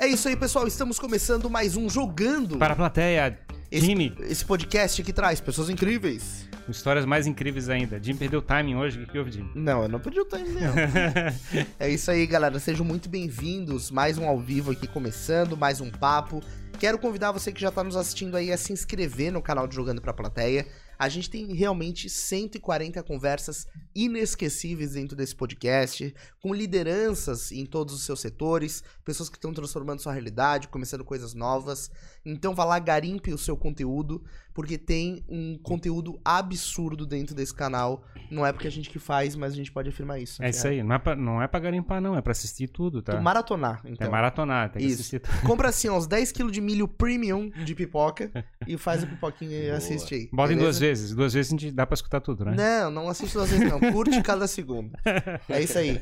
É isso aí, pessoal. Estamos começando mais um Jogando. Para a plateia, esse, Jimmy, esse podcast que traz pessoas incríveis. com histórias mais incríveis ainda. Jimmy perdeu o timing hoje, o que, que houve, Jimmy? Não, eu não pedi o time, não. é isso aí, galera. Sejam muito bem-vindos. Mais um ao vivo aqui começando, mais um papo. Quero convidar você que já tá nos assistindo aí a se inscrever no canal de Jogando pra Plateia. A gente tem realmente 140 conversas inesquecíveis dentro desse podcast, com lideranças em todos os seus setores, pessoas que estão transformando sua realidade, começando coisas novas. Então vá lá, garimpe o seu conteúdo, porque tem um conteúdo absurdo dentro desse canal. Não é porque a gente que faz, mas a gente pode afirmar isso. É isso aí, não é pra, não é pra garimpar, não, é pra assistir tudo, tá? Tu maratonar, É então. maratonar, tem que Isso. assistir tudo. Compra assim, uns 10kg de milho premium de pipoca e faz a pipoquinha e Boa. assiste aí. Bota em duas vezes, duas vezes a gente dá pra escutar tudo, né? Não, não assiste duas vezes não. Curte cada segundo. É isso aí.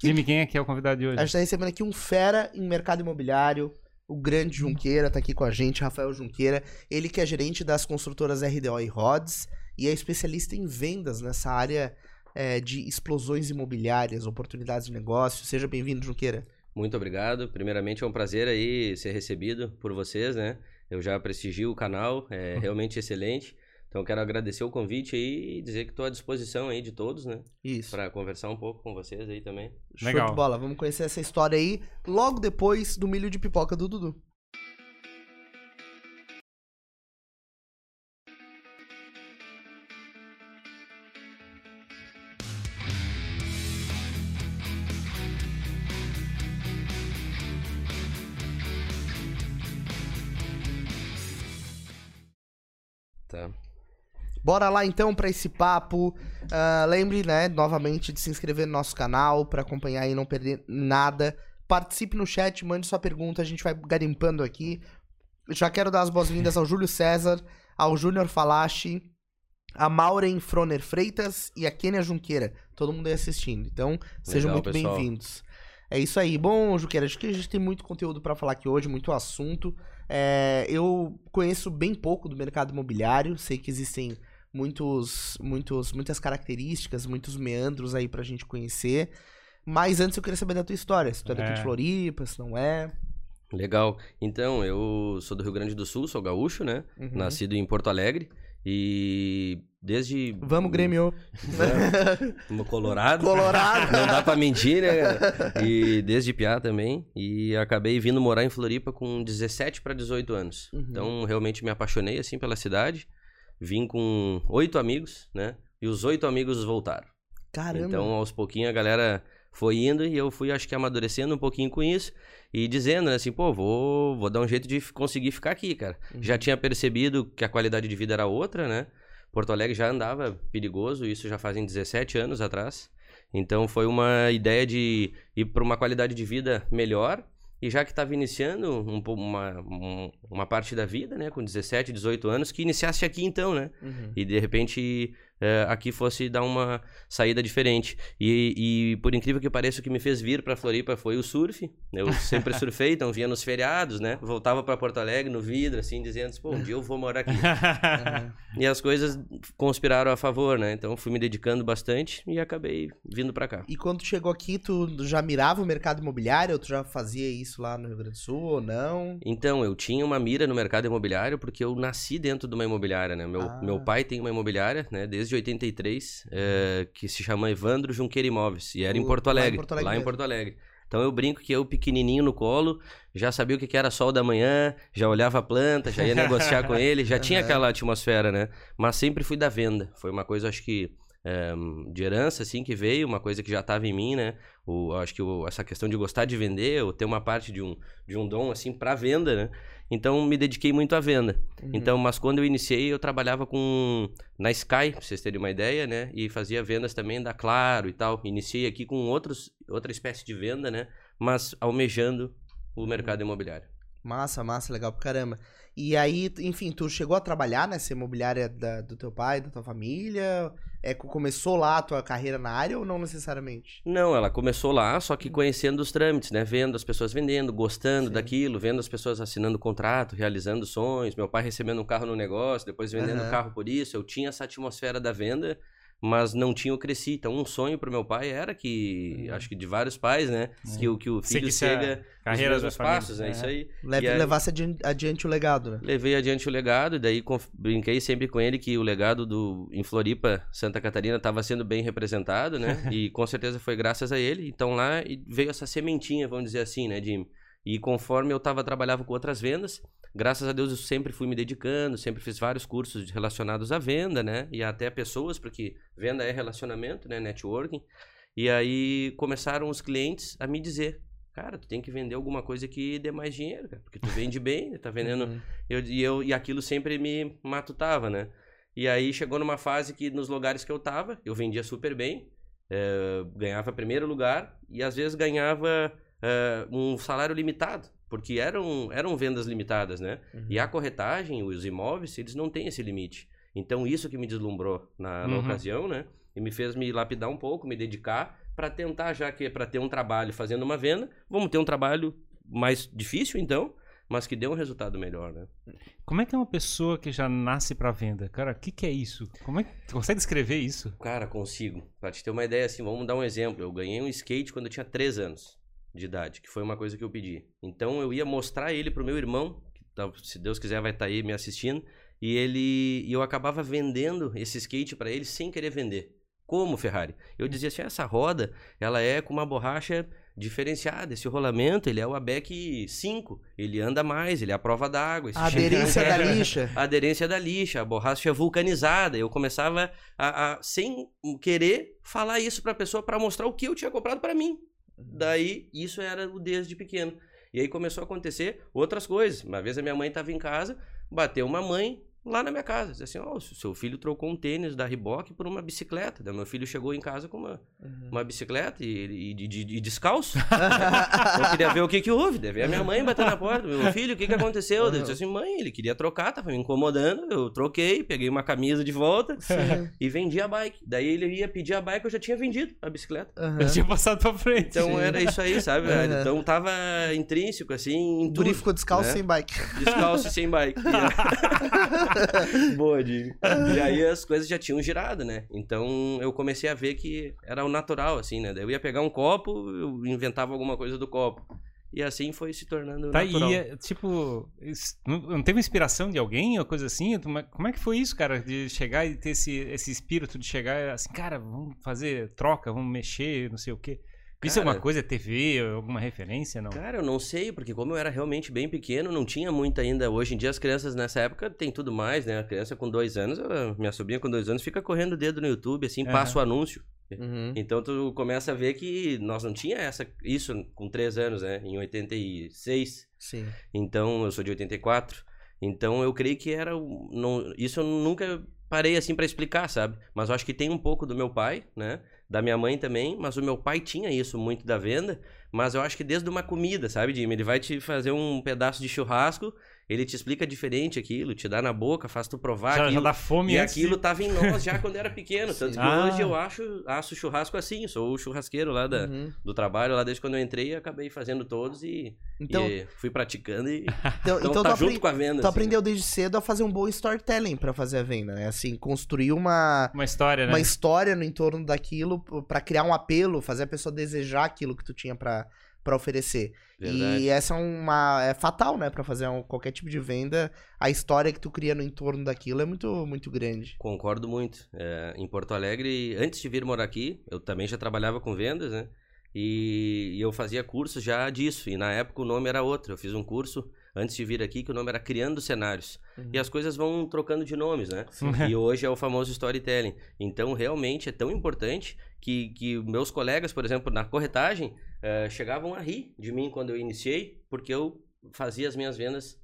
Jimmy, quem é que é o convidado de hoje? A gente tá recebendo aqui um fera em mercado imobiliário, o grande Junqueira tá aqui com a gente, Rafael Junqueira. Ele que é gerente das construtoras RDO e Rods e é especialista em vendas nessa área é, de explosões imobiliárias, oportunidades de negócio. Seja bem-vindo, Junqueira. Muito obrigado. Primeiramente é um prazer aí ser recebido por vocês, né? Eu já prestigio o canal, é realmente excelente. Então quero agradecer o convite aí e dizer que estou à disposição aí de todos, né? Isso. Para conversar um pouco com vocês aí também. Show Legal. de bola. Vamos conhecer essa história aí logo depois do milho de pipoca do Dudu. Bora lá então pra esse papo. Ah, lembre, né, novamente de se inscrever no nosso canal pra acompanhar e não perder nada. Participe no chat, mande sua pergunta, a gente vai garimpando aqui. Já quero dar as boas-vindas ao Júlio César, ao Júnior Falachi, a Maureen Froner Freitas e a Kênia Junqueira. Todo mundo aí assistindo. Então, sejam Legal, muito pessoal. bem-vindos. É isso aí. Bom, Junqueira, acho que a gente tem muito conteúdo pra falar aqui hoje, muito assunto. É, eu conheço bem pouco do mercado imobiliário, sei que existem muitos, muitos, muitas características, muitos meandros aí pra gente conhecer. Mas antes eu queria saber da tua história. Se tu é daqui É. de Floripa, se não é. Legal. Então, eu sou do Rio Grande do Sul, sou gaúcho, né? Uhum. Nascido em Porto Alegre e desde Vamos, Grêmio. Vamos, Colorado. Colorado. Não dá pra mentir, né? E desde piá também. E acabei vindo morar em Floripa com 17 para 18 anos. Uhum. Então, realmente me apaixonei, assim, pela cidade. Vim com oito amigos, né? E os oito amigos voltaram. Caramba. Então, aos pouquinhos, a galera foi indo e eu fui, acho que, amadurecendo um pouquinho com isso. E dizendo, né, assim, pô, vou, vou dar um jeito de conseguir ficar aqui, cara. Uhum. Já tinha percebido que a qualidade de vida era outra, né? Porto Alegre já andava perigoso, isso já fazem 17 anos atrás. Então foi uma ideia de ir para uma qualidade de vida melhor. E já que estava iniciando um uma, um- uma parte da vida, né, com 17, 18 anos, que iniciasse aqui então, né? Uhum. E de repente eh, aqui fosse dar uma saída diferente. E, e por incrível que pareça, o que me fez vir para Floripa foi o surf. Eu sempre surfei, então vinha nos feriados, né? Voltava para Porto Alegre no vidro, assim, dizendo: pô, um dia eu vou morar aqui. E as coisas conspiraram a favor, né? Então fui me dedicando bastante e acabei vindo pra cá. E quando chegou aqui, tu já mirava o mercado imobiliário? Ou tu já fazia isso lá no Rio Grande do Sul ou não? Então, eu tinha uma mira no mercado imobiliário porque eu nasci dentro de uma imobiliária, né? Meu, Ah. meu pai tem uma imobiliária, né? Desde 83, eh, que se chama Evandro Junqueira Imóveis. E era em O- Porto lá em Alegre. Porto Alegre lá em mesmo. Porto Alegre. Então eu brinco que eu, pequenininho no colo, já sabia o que era sol da manhã, já olhava a planta, já ia negociar com ele, já tinha aquela atmosfera, né? Mas sempre fui da venda. Foi uma coisa, acho que, eh, de herança, assim, que veio, uma coisa que já estava em mim, né? O, acho que o- essa questão de gostar de vender, ou ter uma parte de um, de um dom, assim, para venda, né? Então me dediquei muito à venda. Uhum. Então, mas quando eu iniciei, eu trabalhava com na Sky, pra vocês terem uma ideia, né? E fazia vendas também da Claro e tal. Iniciei aqui com outros, outra espécie de venda, né? Mas almejando o mercado imobiliário. Massa, massa, legal pra caramba. E aí, enfim, tu chegou a trabalhar nessa imobiliária da- do teu pai, da tua família? É, co- começou lá a tua carreira na área ou não necessariamente? Não, ela começou lá, só que conhecendo os trâmites, né? Vendo as pessoas vendendo, gostando Sim. daquilo, vendo as pessoas assinando contrato, realizando sonhos, meu pai recebendo um carro no negócio, depois vendendo Aham. carro por isso. Eu tinha essa atmosfera da venda mas não tinha o cresci. Então, um sonho pro meu pai era que, acho que de vários pais, né? Que, o- que o filho Seguisse a siga os mesmos família. passos, né? É. Isso aí. Leve, E aí- levasse adi- adiante o legado, né? Levei adiante o legado, e daí conf- brinquei sempre com ele que o legado do em Floripa, Santa Catarina, estava sendo bem representado, né? e com certeza foi graças a ele. Então lá veio essa sementinha, vamos dizer assim, né, Jimmy? E conforme eu tava trabalhava com outras vendas, graças a Deus eu sempre fui me dedicando, sempre fiz vários cursos relacionados à venda, né? E até pessoas, porque venda é relacionamento, né? Networking. E aí começaram os clientes a me dizer, cara, tu tem que vender alguma coisa que dê mais dinheiro, cara, porque tu vende bem, tá vendendo Uhum. eu, e, eu, e aquilo sempre me matutava, né? E aí chegou numa fase que nos lugares que eu tava, eu vendia super bem, eh, ganhava primeiro lugar e às vezes ganhava eh, um salário limitado, porque eram, eram vendas limitadas, né? Uhum. E a corretagem, os imóveis, eles não têm esse limite. Então isso que me deslumbrou na, na Uhum. ocasião, né? E me fez me lapidar um pouco, me dedicar para tentar, já que é para ter um trabalho fazendo uma venda, vamos ter um trabalho mais difícil então, mas que dê um resultado melhor, né? Como é que é uma pessoa que já nasce pra venda? Cara, o que, que é isso? Como é que tu consegue descrever isso? Cara, consigo. Pra te ter uma ideia, assim, vamos dar um exemplo. Eu ganhei um skate quando eu tinha 3 anos de idade, que foi uma coisa que eu pedi. Então eu ia mostrar ele pro meu irmão, que tá- se Deus quiser vai estar aí me assistindo, e ele e eu acabava vendendo esse skate pra ele sem querer vender. Como Ferrari? Eu dizia assim, essa roda, ela é com uma borracha diferenciada, esse rolamento, ele é o ABEC 5, ele anda mais, ele é a prova d'água. A aderência da lixa. a aderência da lixa, a borracha vulcanizada. Eu começava a, a- sem querer falar isso pra pessoa pra mostrar o que eu tinha comprado pra mim. Daí isso era o desde pequeno. E aí começou a acontecer outras coisas. Uma vez a minha mãe estava em casa, bateu uma mãe lá na minha casa, disse assim: "Ó, o seu filho trocou um tênis da Reebok por uma bicicleta". Daí meu filho chegou em casa com uma, uma bicicleta e, e, de- e descalço. Eu queria ver o que que houve. Daí veio a minha mãe batendo na porta. Meu filho, o que que aconteceu? Daí Eu disse assim, mãe, ele queria trocar, tava me incomodando. Eu troquei, peguei uma camisa de volta Sim. e vendi a bike. Daí ele ia pedir a bike, eu já tinha vendido a bicicleta. Aham. Eu tinha passado pra frente. Então era isso aí, sabe? Aham. Então tava intrínseco, assim, em O tudo. ficou descalço né? sem bike. Descalço e sem bike. Boa, Diego. E aí as coisas já tinham girado, né? Então eu comecei a ver que era o natural, assim, né? Daí eu ia pegar um copo, eu inventava alguma coisa do copo. E assim foi se tornando Tá, natural. e é, tipo, não, teve inspiração de alguém ou coisa assim? Como é que foi isso, cara? De chegar e ter esse, esse espírito de chegar assim, cara, vamos fazer troca, vamos mexer, não sei o quê. Isso é uma coisa, é TV, alguma referência, não? Cara, eu não sei, porque como eu era realmente bem pequeno, não tinha muito ainda. Hoje em dia as crianças nessa época tem tudo mais, né? A criança com dois anos, minha sobrinha com dois anos, fica correndo o dedo no YouTube, assim, Aham. passa o anúncio. Uhum. Então tu começa a ver que nós não tinha essa, isso com três anos, né? Em 86. Sim. Então, eu sou de 84. Então, eu creio que era. Não, isso eu nunca parei assim pra explicar, sabe? Mas eu acho que tem um pouco do meu pai, né? Da minha mãe também. Mas o meu pai tinha isso muito da venda. Mas eu acho que desde uma comida, sabe, Jimmy? Ele vai te fazer um pedaço de churrasco, ele te explica diferente aquilo, te dá na boca, faz tu provar Já, já aquilo. dá fome E antes aquilo tava em nós já quando era pequeno. Tanto que Ah. hoje eu acho, acho churrasco assim. Sou o churrasqueiro lá da, Uhum. do trabalho, lá desde quando eu entrei, acabei fazendo todos e, Então, e fui praticando e então, então, então tá junto com a venda. tu assim. aprendeu desde cedo a fazer um bom storytelling pra fazer a venda, né? Assim, construir uma, Uma história, né? uma história no entorno daquilo pra criar um apelo, fazer a pessoa desejar aquilo que tu tinha pra pra oferecer. Verdade. E essa é uma é fatal, né, Pra fazer um- qualquer tipo de venda, a história que tu cria no entorno daquilo é muito muito grande. Concordo muito. É, em Porto Alegre, antes de vir morar aqui, eu também já trabalhava com vendas, né? E, e eu fazia cursos já disso. E na época o nome era outro. Eu fiz um curso antes de vir aqui que o nome era Criando Cenários. Uhum. E as coisas vão trocando de nomes, né? E hoje é o famoso storytelling. Então, realmente é tão importante que, que meus colegas, por exemplo, na corretagem, eh, chegavam a rir de mim quando eu iniciei, porque eu fazia as minhas vendas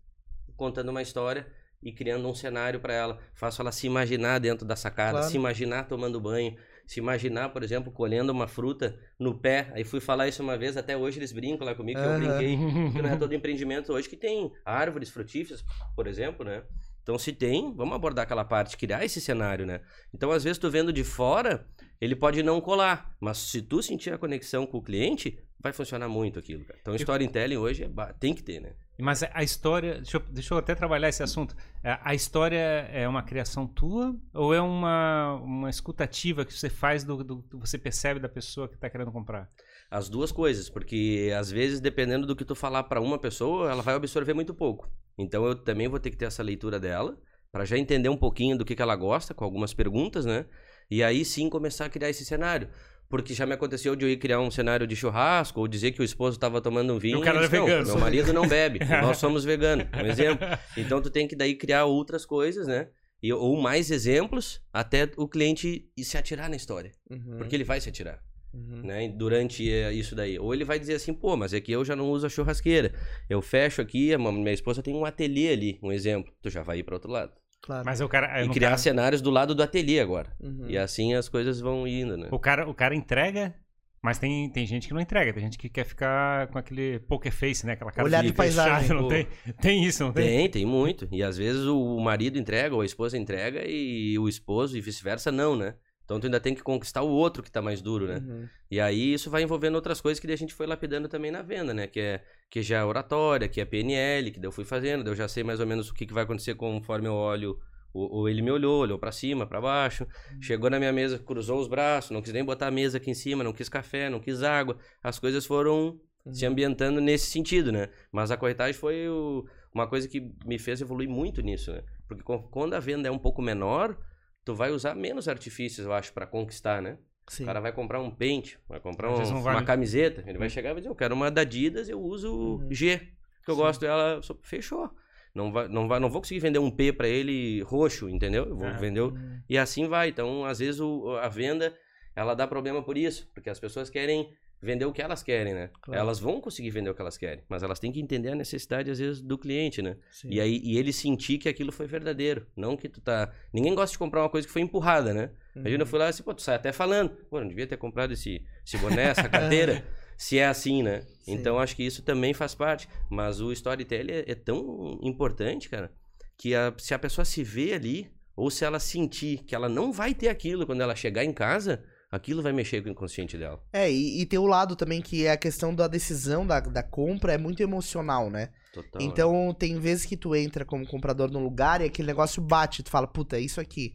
contando uma história e criando um cenário para ela. Faço ela se imaginar dentro da sacada, Claro. se imaginar tomando banho, se imaginar, por exemplo, colhendo uma fruta no pé. Aí fui falar isso uma vez, até hoje eles brincam lá comigo, que eu Aham. brinquei que não é todo empreendimento hoje que tem árvores frutíferas, por exemplo, né? Então, se tem, vamos abordar aquela parte, criar esse cenário, né? Então, às vezes, tu vendo de fora, ele pode não colar, mas se tu sentir a conexão com o cliente, vai funcionar muito aquilo, cara. Então, storytelling hoje é tem que ter, né? Mas a história, deixa eu, deixa eu até trabalhar esse assunto. É, A história é uma criação tua ou é uma, uma escutativa que você faz do, do que você percebe da pessoa que está querendo comprar? As duas coisas, porque às vezes, dependendo do que tu falar pra uma pessoa, ela vai absorver muito pouco. Então eu também vou ter que ter essa leitura dela, pra já entender um pouquinho do que, que ela gosta, com algumas perguntas, né? E aí sim começar a criar esse cenário. Porque já me aconteceu de eu ir criar um cenário de churrasco, ou dizer que o esposo estava tomando um vinho. o cara era disse, "Não, vegano." Meu marido não bebe, nós somos veganos. Um exemplo. Então tu tem que daí criar outras coisas, né? E, ou mais exemplos, até o cliente se atirar na história. Uhum, Porque ele vai se atirar uhum. né, durante eh, isso daí. Ou ele vai dizer assim, pô, mas é que eu já não uso a churrasqueira. Eu fecho aqui, minha esposa tem um ateliê ali, um exemplo. Tu já vai ir para outro lado. Claro. Mas o cara, e criar cara- cenários do lado do ateliê agora. Uhum. E assim as coisas vão indo, né? o cara, o cara entrega, mas tem, tem gente que não entrega, tem gente que quer ficar com aquele poker face, né? Aquela cara Olhar de fechada, paisagem. não tem? Tem isso, não tem? Tem, tem muito. E às vezes o o marido entrega ou a esposa entrega e o esposo e vice-versa não, né? Então tu ainda tem que conquistar o outro que tá mais duro, né? Uhum. E aí isso vai envolvendo outras coisas que daí a gente foi lapidando também na venda, né? Que é que já é oratória, que é PNL, que daí eu fui fazendo, daí eu já sei mais ou menos o que, que vai acontecer conforme eu olho. Ou, ou ele me olhou, olhou pra cima, pra baixo, chegou na minha mesa, cruzou os braços, não quis nem botar a mesa aqui em cima, não quis café, não quis água. As coisas foram se ambientando nesse sentido, né? Mas a corretagem foi o- uma coisa que me fez evoluir muito nisso, né? Porque quando a venda é um pouco menor, tu vai usar menos artifícios, eu acho, pra conquistar, né? Sim. O cara vai comprar um pente, vai comprar um- uma camiseta, ele vai chegar e vai dizer, eu quero uma da Adidas, eu uso Uhum. G, que eu Sim. gosto dela, só- fechou. Não, vai, não, vai, não vou conseguir vender um P pra ele roxo, entendeu? Eu vou Ah. vender Uhum. e assim vai. Então, às vezes o- a venda, ela dá problema por isso, porque as pessoas querem vender o que elas querem, né? Claro. Elas vão conseguir vender o que elas querem, mas elas têm que entender a necessidade às vezes do cliente, né? Sim. E aí e ele sentir que aquilo foi verdadeiro, não que tu tá, ninguém gosta de comprar uma coisa que foi empurrada, né? Imagina, eu fui lá e assim, pô, tu sai até falando, pô, não devia ter comprado esse, esse boné, essa cadeira, se é assim, né? Sim. Então acho que isso também faz parte. Mas o storytelling é, é tão importante, cara, que a- se a pessoa se vê ali, ou se ela sentir que ela não vai ter aquilo quando ela chegar em casa, aquilo vai mexer com o inconsciente dela. É, e, e tem o lado também que é a questão da decisão da, da compra é muito emocional, né? Total. Então, tem vezes que tu entra como comprador num lugar e aquele negócio bate, tu fala, puta, é isso aqui.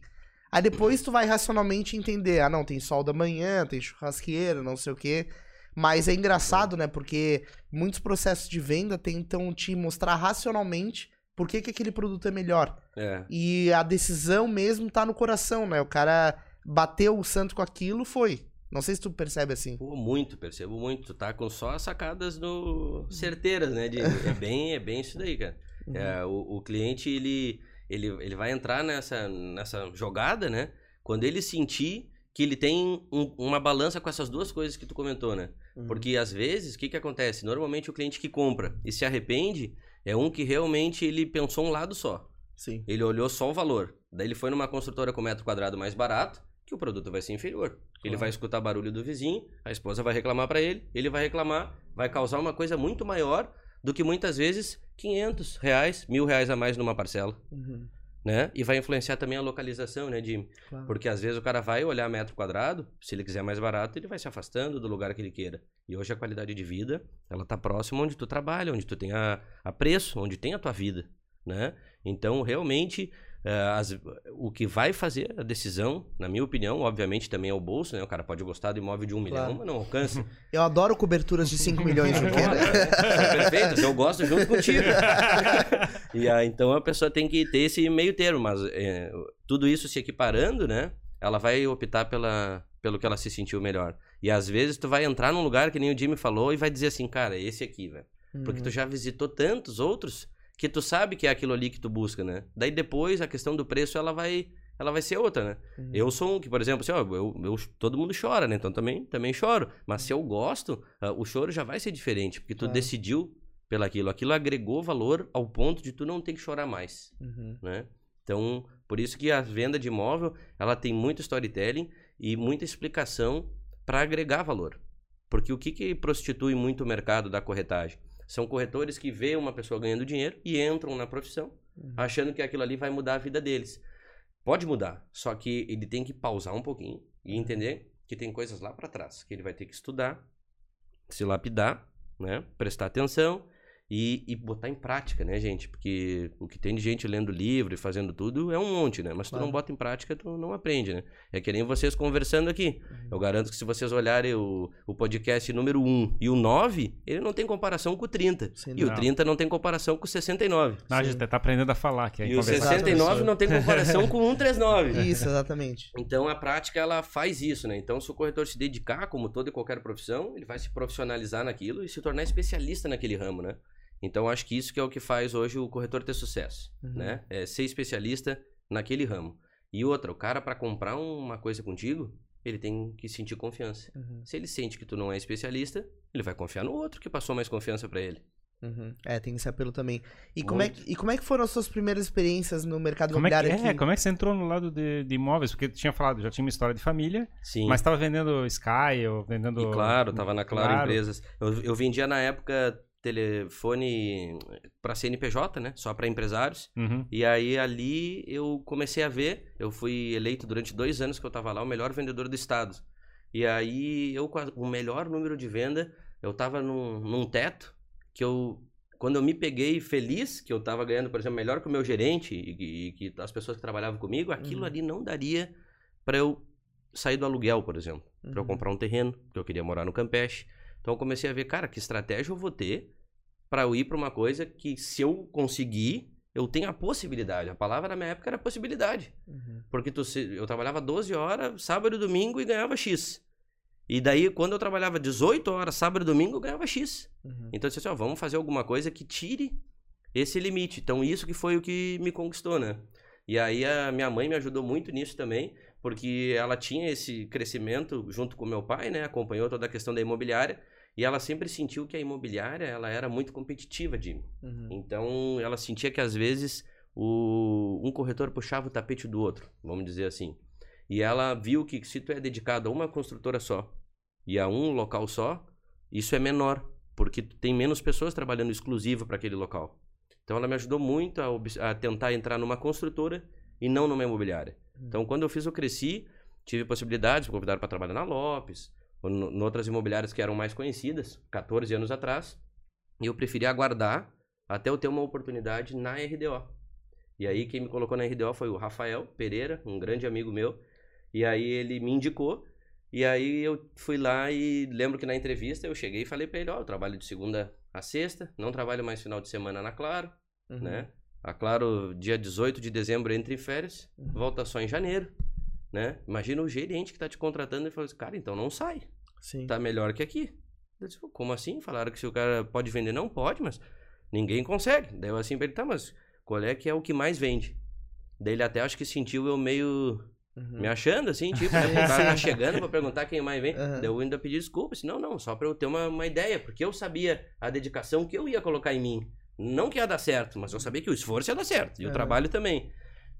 Aí depois tu vai racionalmente entender, ah não, tem sol da manhã, tem churrasqueira, não sei o quê. Mas é engraçado, né? Porque muitos processos de venda tentam te mostrar racionalmente por que, que aquele produto é melhor. É. E a decisão mesmo tá no coração, né? O cara bateu o santo com aquilo, foi. Não sei se tu percebe assim. Pô, muito, percebo muito. Tu tá com só as sacadas no... certeiras, né? de- é, bem, é bem isso daí, cara. Uhum. É, o, o cliente, ele, ele, ele vai entrar nessa, nessa jogada, né? Quando ele sentir que ele tem um- uma balança com essas duas coisas que tu comentou, né? Uhum. Porque às vezes, o que, que acontece? Normalmente o cliente que compra e se arrepende é um que realmente ele pensou um lado só. Sim. Ele olhou só o valor. Daí ele foi numa construtora com metro quadrado mais barato, que o produto vai ser inferior. Ele Claro. vai escutar barulho do vizinho, a esposa vai reclamar para ele, ele vai reclamar, vai causar uma coisa muito maior do que muitas vezes 500 reais, mil reais a mais numa parcela, Uhum. né? E vai influenciar também a localização, né, Jimmy? Claro. Porque às vezes o cara vai olhar metro quadrado, se ele quiser mais barato, ele vai se afastando do lugar que ele queira. E hoje a qualidade de vida, ela tá próxima onde tu trabalha, onde tu tem a, a preço, onde tem a tua vida, né? Então, realmente, as- o que vai fazer a decisão, na minha opinião, obviamente também é o bolso, né? O cara pode gostar do imóvel de um Claro. milhão, mas não alcança. Eu adoro coberturas de 5 milhões né? É perfeito, eu gosto junto contigo. e aí, então a pessoa tem que ter esse meio termo, mas é, tudo isso se equiparando, né? Ela vai optar pela, pelo que ela se sentiu melhor. E às vezes tu vai entrar num lugar que nem o Jimmy falou e vai dizer assim, cara, esse aqui, velho. Porque Uhum. tu já visitou tantos outros que tu sabe que é aquilo ali que tu busca, né? Daí depois a questão do preço ela vai ela vai ser outra, né? Uhum. Eu sou um que, por exemplo, assim, ó, eu, eu- todo mundo chora, né? Então também, também choro. Mas se eu gosto, ah, o choro já vai ser diferente, porque tu Claro. decidiu pelaquilo. Aquilo agregou valor ao ponto de tu não ter que chorar mais, Uhum. né? Então, por isso que a venda de imóvel, ela tem muito storytelling e muita explicação para agregar valor. Porque o que, que prostitui muito o mercado da corretagem? São corretores que veem uma pessoa ganhando dinheiro e entram na profissão Uhum. achando que aquilo ali vai mudar a vida deles. Pode mudar, só que ele tem que pausar um pouquinho e entender que tem coisas lá para trás que ele vai ter que estudar, se lapidar, né? Prestar atenção e, e botar em prática, né, gente? Porque o que tem de gente lendo livro e fazendo tudo é um monte, né? Mas se tu não bota em prática, tu não aprende, né? É que nem vocês conversando aqui. Uhum. Eu garanto que se vocês olharem o, o podcast número 1 e o 9, ele não tem comparação com o 30. Sem E o dúvida. 30 não tem comparação com o 69. Não, a gente tá aprendendo a falar aqui. aí E o conversar. 69 não tem comparação com o 139. Isso, exatamente. Então a prática ela faz isso, né? Então se o corretor se dedicar, como toda e qualquer profissão, ele vai se profissionalizar naquilo e se tornar especialista naquele ramo, né? Então acho que isso que é o que faz hoje o corretor ter sucesso, Uhum. né? É ser especialista naquele ramo. E outra, o cara para comprar uma coisa contigo, ele tem que sentir confiança. Uhum, Se ele sente que tu não é especialista, ele vai confiar no outro que passou mais confiança para ele. uhum. É, tem esse apelo também. E como, é que, e como é que foram as suas primeiras experiências no mercado Como é, que, imobiliário é, aqui? como é que você entrou no lado de, de imóveis? Porque tu tinha falado, já tinha uma história de família, Sim. mas tava vendendo Sky ou vendendo. E claro, tava na Claro, Claro. Empresas. Eu, eu vendia na época telefone para CNPJ, né? Só para empresários. Uhum. E aí ali eu comecei a ver, eu fui eleito durante dois anos que eu tava lá, o melhor vendedor do estado. E aí eu com o melhor número de venda, eu tava num, num teto que eu quando eu me peguei feliz que eu tava ganhando, por exemplo, melhor que o meu gerente e, e que as pessoas que trabalhavam comigo, aquilo Uhum. ali não daria para eu sair do aluguel, por exemplo, para eu Uhum. comprar um terreno, porque eu queria morar no Campeche. Então eu comecei a ver, cara, que estratégia eu vou ter para eu ir para uma coisa que se eu conseguir, eu tenho a possibilidade. A palavra na minha época era possibilidade. Uhum. Porque tu, eu trabalhava 12 horas, sábado e domingo, e ganhava X. E daí, quando eu trabalhava 18 horas, sábado e domingo, eu ganhava X. Uhum. Então eu disse assim, ó, vamos fazer alguma coisa que tire esse limite. Então isso que foi o que me conquistou, né? E aí a minha mãe me ajudou muito nisso também, porque ela tinha esse crescimento junto com meu pai, né? Acompanhou toda a questão da imobiliária. E ela sempre sentiu que a imobiliária, ela era muito competitiva, Jimmy. Uhum. Então ela sentia que às vezes o, um corretor puxava o tapete do outro, vamos dizer assim. E ela viu que se tu é dedicado a uma construtora só e a um local só, isso é menor, porque tu tem menos pessoas trabalhando exclusivo para aquele local. Então ela me ajudou muito a, a tentar entrar numa construtora e não numa imobiliária. Então quando eu fiz, eu cresci, tive possibilidades, me convidaram para trabalhar na Lopes, em outras imobiliárias que eram mais conhecidas, 14 anos atrás, e eu preferi aguardar até eu ter uma oportunidade na RDO. E aí quem me colocou na RDO foi o Rafael Pereira, um grande amigo meu. E aí ele me indicou. E aí eu fui lá e lembro que na entrevista eu cheguei e falei pra ele, ó, eu trabalho de segunda a sexta, não trabalho mais final de semana na Claro, Uhum. né? A Claro, dia 18 de dezembro entra em férias, Uhum. volta só em janeiro, né? Imagina o gerente que tá te contratando e fala assim, cara, então não sai Sim. tá melhor que aqui. Eu disse, como assim? Falaram que se o cara pode vender, não pode, mas ninguém consegue. Daí eu assim pra ele, tá, mas qual é que é o que mais vende? Daí ele até acho que sentiu eu meio Uhum. me achando, assim, tipo, né? O cara tá chegando pra perguntar quem mais vende. Aham. Daí eu ainda pedi desculpa, assim, não, não, só pra eu ter uma, uma ideia, porque eu sabia a dedicação que eu ia colocar em mim. Não que ia dar certo, mas eu sabia que o esforço ia dar certo, e o Aham. trabalho também.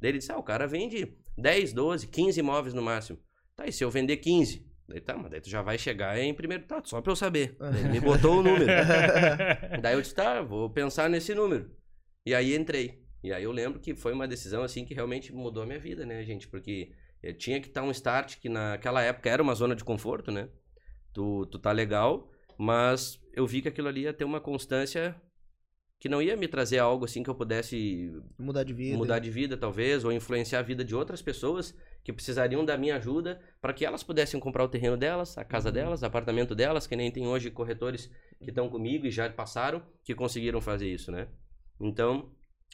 Daí ele disse, ah, o cara vende 10, 12, 15 imóveis no máximo. Tá, e se eu vender 15? Daí tá, mas daí tu já vai chegar em primeiro, tá, só pra eu saber. Daí ele me botou o número. Daí eu disse, tá, vou pensar nesse número. E aí entrei. E aí eu lembro que foi uma decisão assim que realmente mudou a minha vida, né, gente? Porque eu tinha que estar um start que naquela época era uma zona de conforto, né? Tu, tu tá legal, mas eu vi que aquilo ali ia ter uma constância que não ia me trazer algo assim que eu pudesse Mudar de vida. mudar de vida, talvez, ou influenciar a vida de outras pessoas que precisariam da minha ajuda para que elas pudessem comprar o terreno delas, a casa Uhum. delas, o apartamento delas, que nem tem hoje corretores que estão comigo e já passaram, que conseguiram fazer isso, né? Então,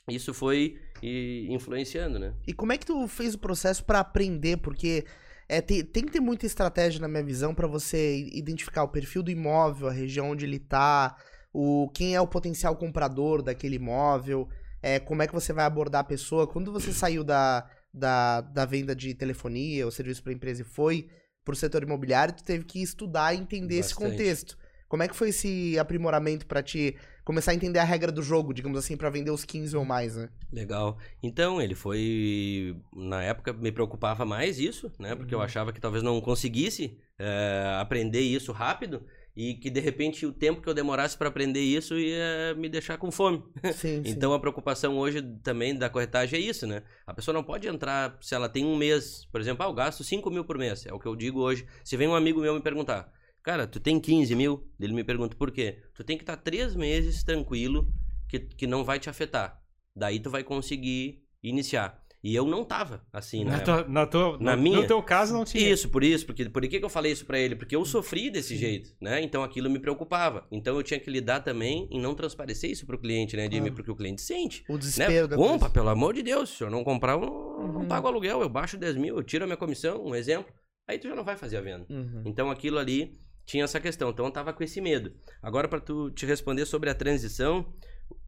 isso foi e, influenciando, né? E como é que tu fez o processo pra aprender? Porque é, tem, tem que ter muita estratégia, na minha visão, pra você identificar o perfil do imóvel, a região onde ele tá, o, quem é o potencial comprador daquele imóvel, é, como é que você vai abordar a pessoa. Quando você saiu da, da, da venda de telefonia ou serviço para empresa e foi pro setor imobiliário, tu teve que estudar e entender esse Bastante. contexto. Como é que foi esse aprimoramento pra te começar a entender a regra do jogo, digamos assim, pra vender os 15 ou mais, né? Legal. Então, ele foi. Na época me preocupava mais isso, né? Porque eu Uhum. achava que talvez não conseguisse eh, aprender isso rápido e que de repente o tempo que eu demorasse para aprender isso ia me deixar com fome. Sim, sim. Então a preocupação hoje também da corretagem é isso, né? A pessoa não pode entrar, se ela tem um mês, por exemplo, ah, eu gasto 5 mil por mês, é o que eu digo hoje. Se vem um amigo meu me perguntar, Cara, tu tem 15 mil? Ele me pergunta, por quê? Tu tem que estar três meses tranquilo que, que não vai te afetar. Daí tu vai conseguir iniciar. E eu não tava assim, Na né? tua, na tua, Na no, minha? no teu caso não tinha. Isso, por isso, porque por que, que eu falei isso pra ele? Porque eu sofri desse jeito, né? Então aquilo me preocupava. Então eu tinha que lidar também em não transparecer isso pro cliente, né, Jimmy? Claro. Porque o cliente sente. O Né? desespero da Compra, coisa. pelo amor de Deus. Se eu não comprar, eu não, não Uhum. pago aluguel. Eu baixo 10 mil, eu tiro a minha comissão, um exemplo. Aí tu já não vai fazer a venda. Uhum. Então aquilo ali tinha essa questão. Então eu tava com esse medo. Agora, para tu te responder sobre a transição,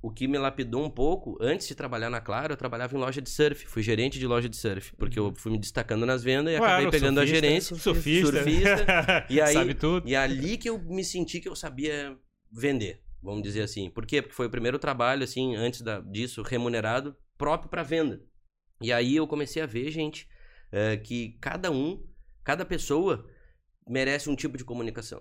o que me lapidou um pouco, antes de trabalhar na Claro, eu trabalhava em loja de surf. Fui gerente de loja de surf. Porque eu fui me destacando nas vendas e Claro, acabei pegando a surfista, gerência. Surfista. Surfista. E aí- Sabe tudo. E é ali que eu me senti que eu sabia vender, vamos dizer assim. Por quê? Porque foi o primeiro trabalho, assim, antes da- disso, remunerado, próprio para venda. E aí eu comecei a ver, gente, eh, que cada um, cada pessoa merece um tipo de comunicação.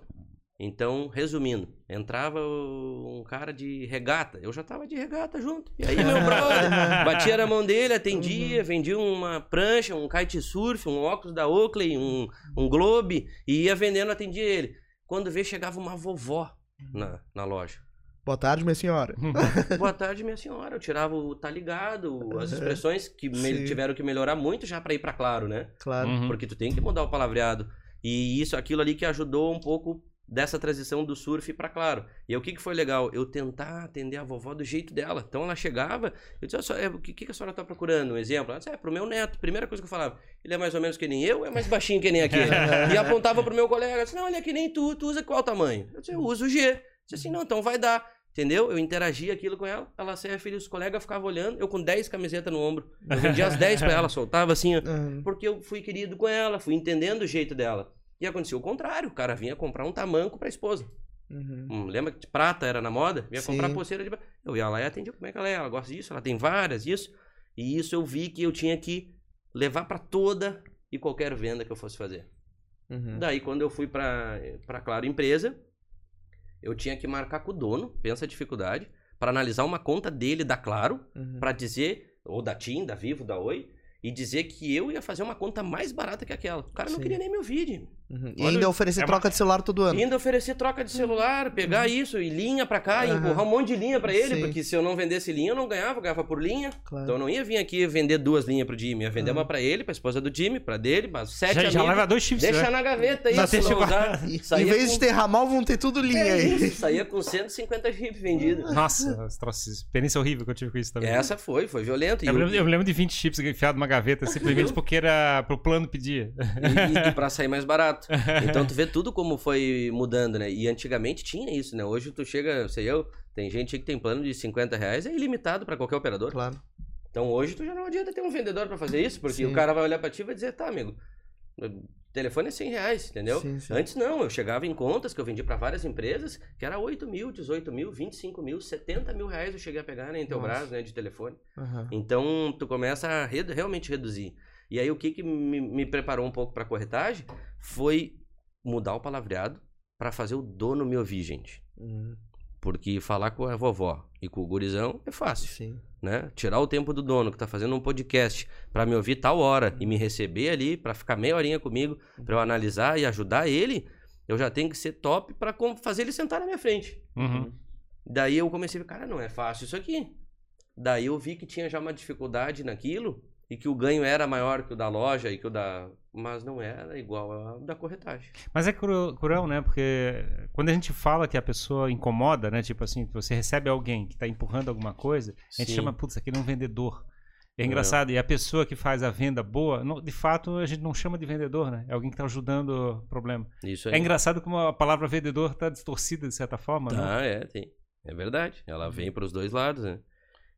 Então, resumindo, entrava um cara de regata, eu já tava de regata junto. E aí, meu brother, batia na mão dele, atendia, vendia uma prancha, um kitesurf, um óculos da Oakley, um, um Globe, e ia vendendo, atendia ele. Quando vê, chegava uma vovó na, na loja. Boa tarde, minha senhora. Boa tarde, minha senhora. Eu tirava o tá ligado, as expressões que me- tiveram que melhorar muito já pra ir pra claro, né? Claro. Uhum. Porque tu tem que mudar o palavreado. E isso, aquilo ali que ajudou um pouco dessa transição do surf pra claro. E aí, o que, que foi legal? Eu tentar atender a vovó do jeito dela. Então ela chegava, eu dizia, "Ó, senhora, é, o que, que a senhora tá procurando? Um exemplo? Ela disse, é, pro meu neto. Primeira coisa que eu falava, ele é mais ou menos que nem eu, é mais baixinho que nem aquele. e apontava pro meu colega, disse, não, ele é que nem tu, tu usa qual tamanho? Eu disse, eu uso o G. Eu disse assim, não, então vai dar. Entendeu? Eu interagia aquilo com ela, ela saia feliz, os colegas ficavam olhando, eu com 10 camisetas no ombro. Eu vendia as 10 pra ela, soltava assim, ó, Uhum. porque eu fui querido com ela, fui entendendo o jeito dela. E aconteceu o contrário, o cara vinha comprar um tamanco pra esposa. Uhum. Hum, lembra que prata era na moda? Vinha Sim. comprar pulseira de. Eu ia lá e atendia como é que ela é, ela gosta disso, ela tem várias, isso. E isso eu vi que eu tinha que levar pra toda e qualquer venda que eu fosse fazer. Uhum. Daí, quando eu fui pra, pra Claro Empresa, eu tinha que marcar com o dono, pensa a dificuldade, pra analisar uma conta dele da Claro, Uhum. pra dizer, ou da TIM, da Vivo, da Oi, e dizer que eu ia fazer uma conta mais barata que aquela. O cara não Sim. queria nem me ouvir, Jimmy. Uhum. E Olha, ainda oferecer é uma- troca de celular todo ano. E ainda oferecer troca de celular, pegar isso e linha pra cá, e Aham. empurrar um monte de linha pra ele, Sim. porque se eu não vendesse linha, eu não ganhava, eu ganhava por linha. Claro. Então eu não ia vir aqui vender duas linhas pro Jimmy, ia vender uma pra ele, pra esposa do Jimmy, pra dele, mas sete Já, já amigos. leva dois chips, Deixa né? na gaveta Já isso, deixa não usar. Saía em vez com- de ter ramal, vão ter tudo linha É aí. isso, saía com 150 chips vendidos. Nossa, troço- experiência horrível que eu tive com isso também. Essa foi, foi violento. E, Eu, lembro, eu lembro de 20 chips enfiado numa gaveta, simplesmente porque era pro plano pedir. e, e pra sair mais barato. Então tu vê tudo como foi mudando, né? E antigamente tinha isso, né? Hoje tu chega, sei eu, tem gente que tem plano de 50 reais, é ilimitado pra qualquer operador. Claro. Então hoje tu já não adianta ter um vendedor pra fazer isso, porque Sim. o cara vai olhar pra ti e vai dizer, tá, amigo, telefone é 100 reais, entendeu? Sim, sim. Antes não, eu chegava em contas que eu vendi pra várias empresas, que era 8 mil, 18 mil, 25 mil, 70 mil reais eu cheguei a pegar né, em Intelbras, Nossa. né, de telefone. Uhum. Então, tu começa a redu- realmente reduzir. E aí, o que, que me, me preparou um pouco para corretagem foi mudar o palavreado para fazer o dono me ouvir, gente. Uhum. Porque falar com a vovó e com o gurizão é fácil, Sim. né? Tirar o tempo do dono que tá fazendo um podcast para me ouvir tal hora e me receber ali para ficar meia horinha comigo, para eu analisar e ajudar ele, eu já tenho que ser top para fazer ele sentar na minha frente. Uhum. Daí eu comecei a ver, cara, não é fácil isso aqui. Daí eu vi que tinha já uma dificuldade naquilo e que o ganho era maior que o da loja e que o da. Mas não era igual ao da corretagem. Mas é cru- cruel, né? Porque quando a gente fala que a pessoa incomoda, né? Tipo assim, você recebe alguém que tá empurrando alguma coisa, a gente Sim. chama, putz, aquele é um vendedor. É É. engraçado, e a pessoa que faz a venda boa, não- de fato, a gente não chama de vendedor, né? É alguém que tá ajudando o problema. Isso aí. É engraçado como a palavra vendedor tá distorcida de certa forma, né? Tá, é, tem. É verdade. Ela vem para os dois lados, né?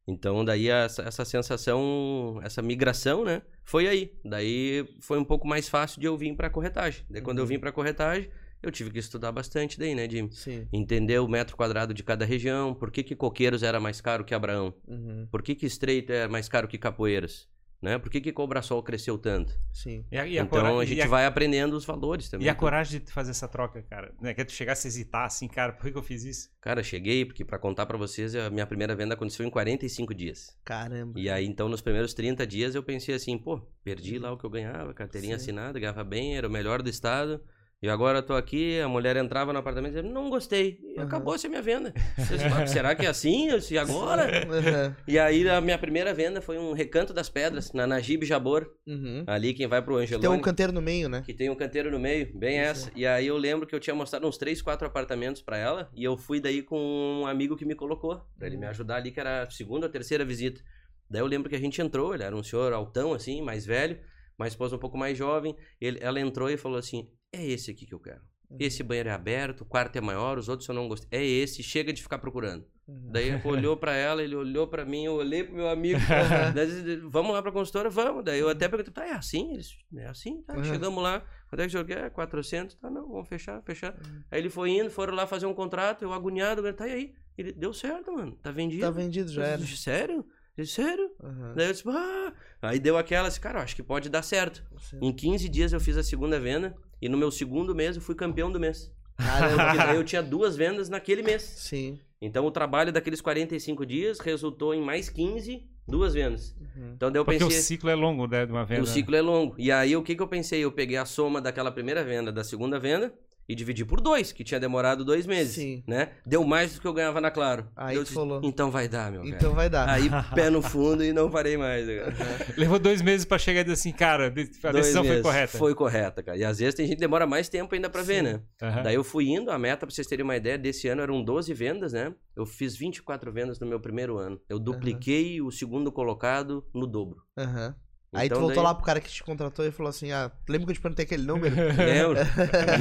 Então, daí essa, essa sensação, essa migração, né? Foi aí. Daí foi um pouco mais fácil de eu vir para corretagem. Daí, quando eu Uhum. vim para corretagem, eu tive que estudar bastante daí, né, Jimmy? Sim. Entender o metro quadrado de cada região, por que, que Coqueiros era mais caro que Abraão, Uhum. por que, que Estreito é mais caro que Capoeiras, né? Por que, que Cobrasol cresceu tanto? Sim. E a, e a então cora- a e gente a- vai aprendendo os valores também. E a coragem de fazer essa troca, cara. Né? Que tu chegasse a hesitar assim, cara, por que, que eu fiz isso? Cara, cheguei, porque para contar para vocês, a minha primeira venda aconteceu em 45 dias. Caramba. E aí, então, nos primeiros 30 dias, eu pensei assim, pô, perdi lá o que eu ganhava, carteirinha Sim. assinada, ganhava bem, era o melhor do estado. E agora eu tô aqui, a mulher entrava no apartamento e dizia, não gostei. E Uhum. acabou-se a minha venda. Disse, "Mas será que é assim? Eu disse, agora? Aham. E aí a minha primeira venda foi um Recanto das Pedras, na Najib Jabor. Uhum. Ali quem vai pro Angelone. Tem um canteiro no meio, né? Que tem um canteiro no meio, bem Isso. essa. E aí eu lembro que eu tinha mostrado uns três, quatro apartamentos pra ela. E eu fui daí com um amigo que me colocou, pra ele me ajudar ali, que era a segunda ou terceira visita. Daí eu lembro que a gente entrou, ele era um senhor altão, assim, mais velho, uma esposa um pouco mais jovem. Ele, ela entrou e falou assim: é esse aqui que eu quero. Esse banheiro é aberto, o quarto é maior, os outros eu não gostei. É esse, chega de ficar procurando. Uhum. Daí ele olhou pra ela, ele olhou pra mim, eu olhei pro meu amigo. Daí, vamos lá pra consultora? Vamos. Daí eu até perguntei, tá, é assim? Eles, é assim? Tá, Uhum. chegamos lá. Quanto é que o senhor quer? 400? Tá, não, vamos fechar, fechar. Uhum. Aí ele foi indo, foram lá fazer um contrato, eu agoniado, tá, e aí? Ele, deu certo, mano, tá vendido. Tá vendido, já era. Sério? Ele, sério? Aham. Daí eu disse, ah. Aí deu aquela, assim, cara, eu acho que pode dar certo. Sim. Em 15 dias eu fiz a segunda venda, e no meu segundo mês eu fui campeão do mês. Caramba. Daí eu tinha duas vendas naquele mês. Sim. Então o trabalho daqueles 45 dias resultou em mais 15, duas vendas. Uhum. Então daí eu Porque pensei. o ciclo é longo, né, de uma venda. O ciclo é longo. E aí o que, que eu pensei? Eu peguei a soma daquela primeira venda, da segunda venda, e dividi por dois, que tinha demorado dois meses. Sim. Né? Deu mais do que eu ganhava na Claro. Aí eu tu falou. Então vai dar, meu Então cara. vai dar. Aí pé no fundo e não parei mais. cara. Levou dois meses pra chegar e dizer assim, cara, a Dois decisão foi meses. correta. Foi correta, cara. E às vezes tem gente que demora mais tempo ainda pra ver, né? Aham. Daí eu fui indo, a meta, pra vocês terem uma ideia, desse ano eram 12 vendas, né? Eu fiz 24 vendas no meu primeiro ano. Eu dupliquei o segundo colocado no dobro. Aham. Aí tu Então, voltou daí- lá pro cara que te contratou e falou assim: Ah, lembra que eu te perguntei aquele número? Lembro.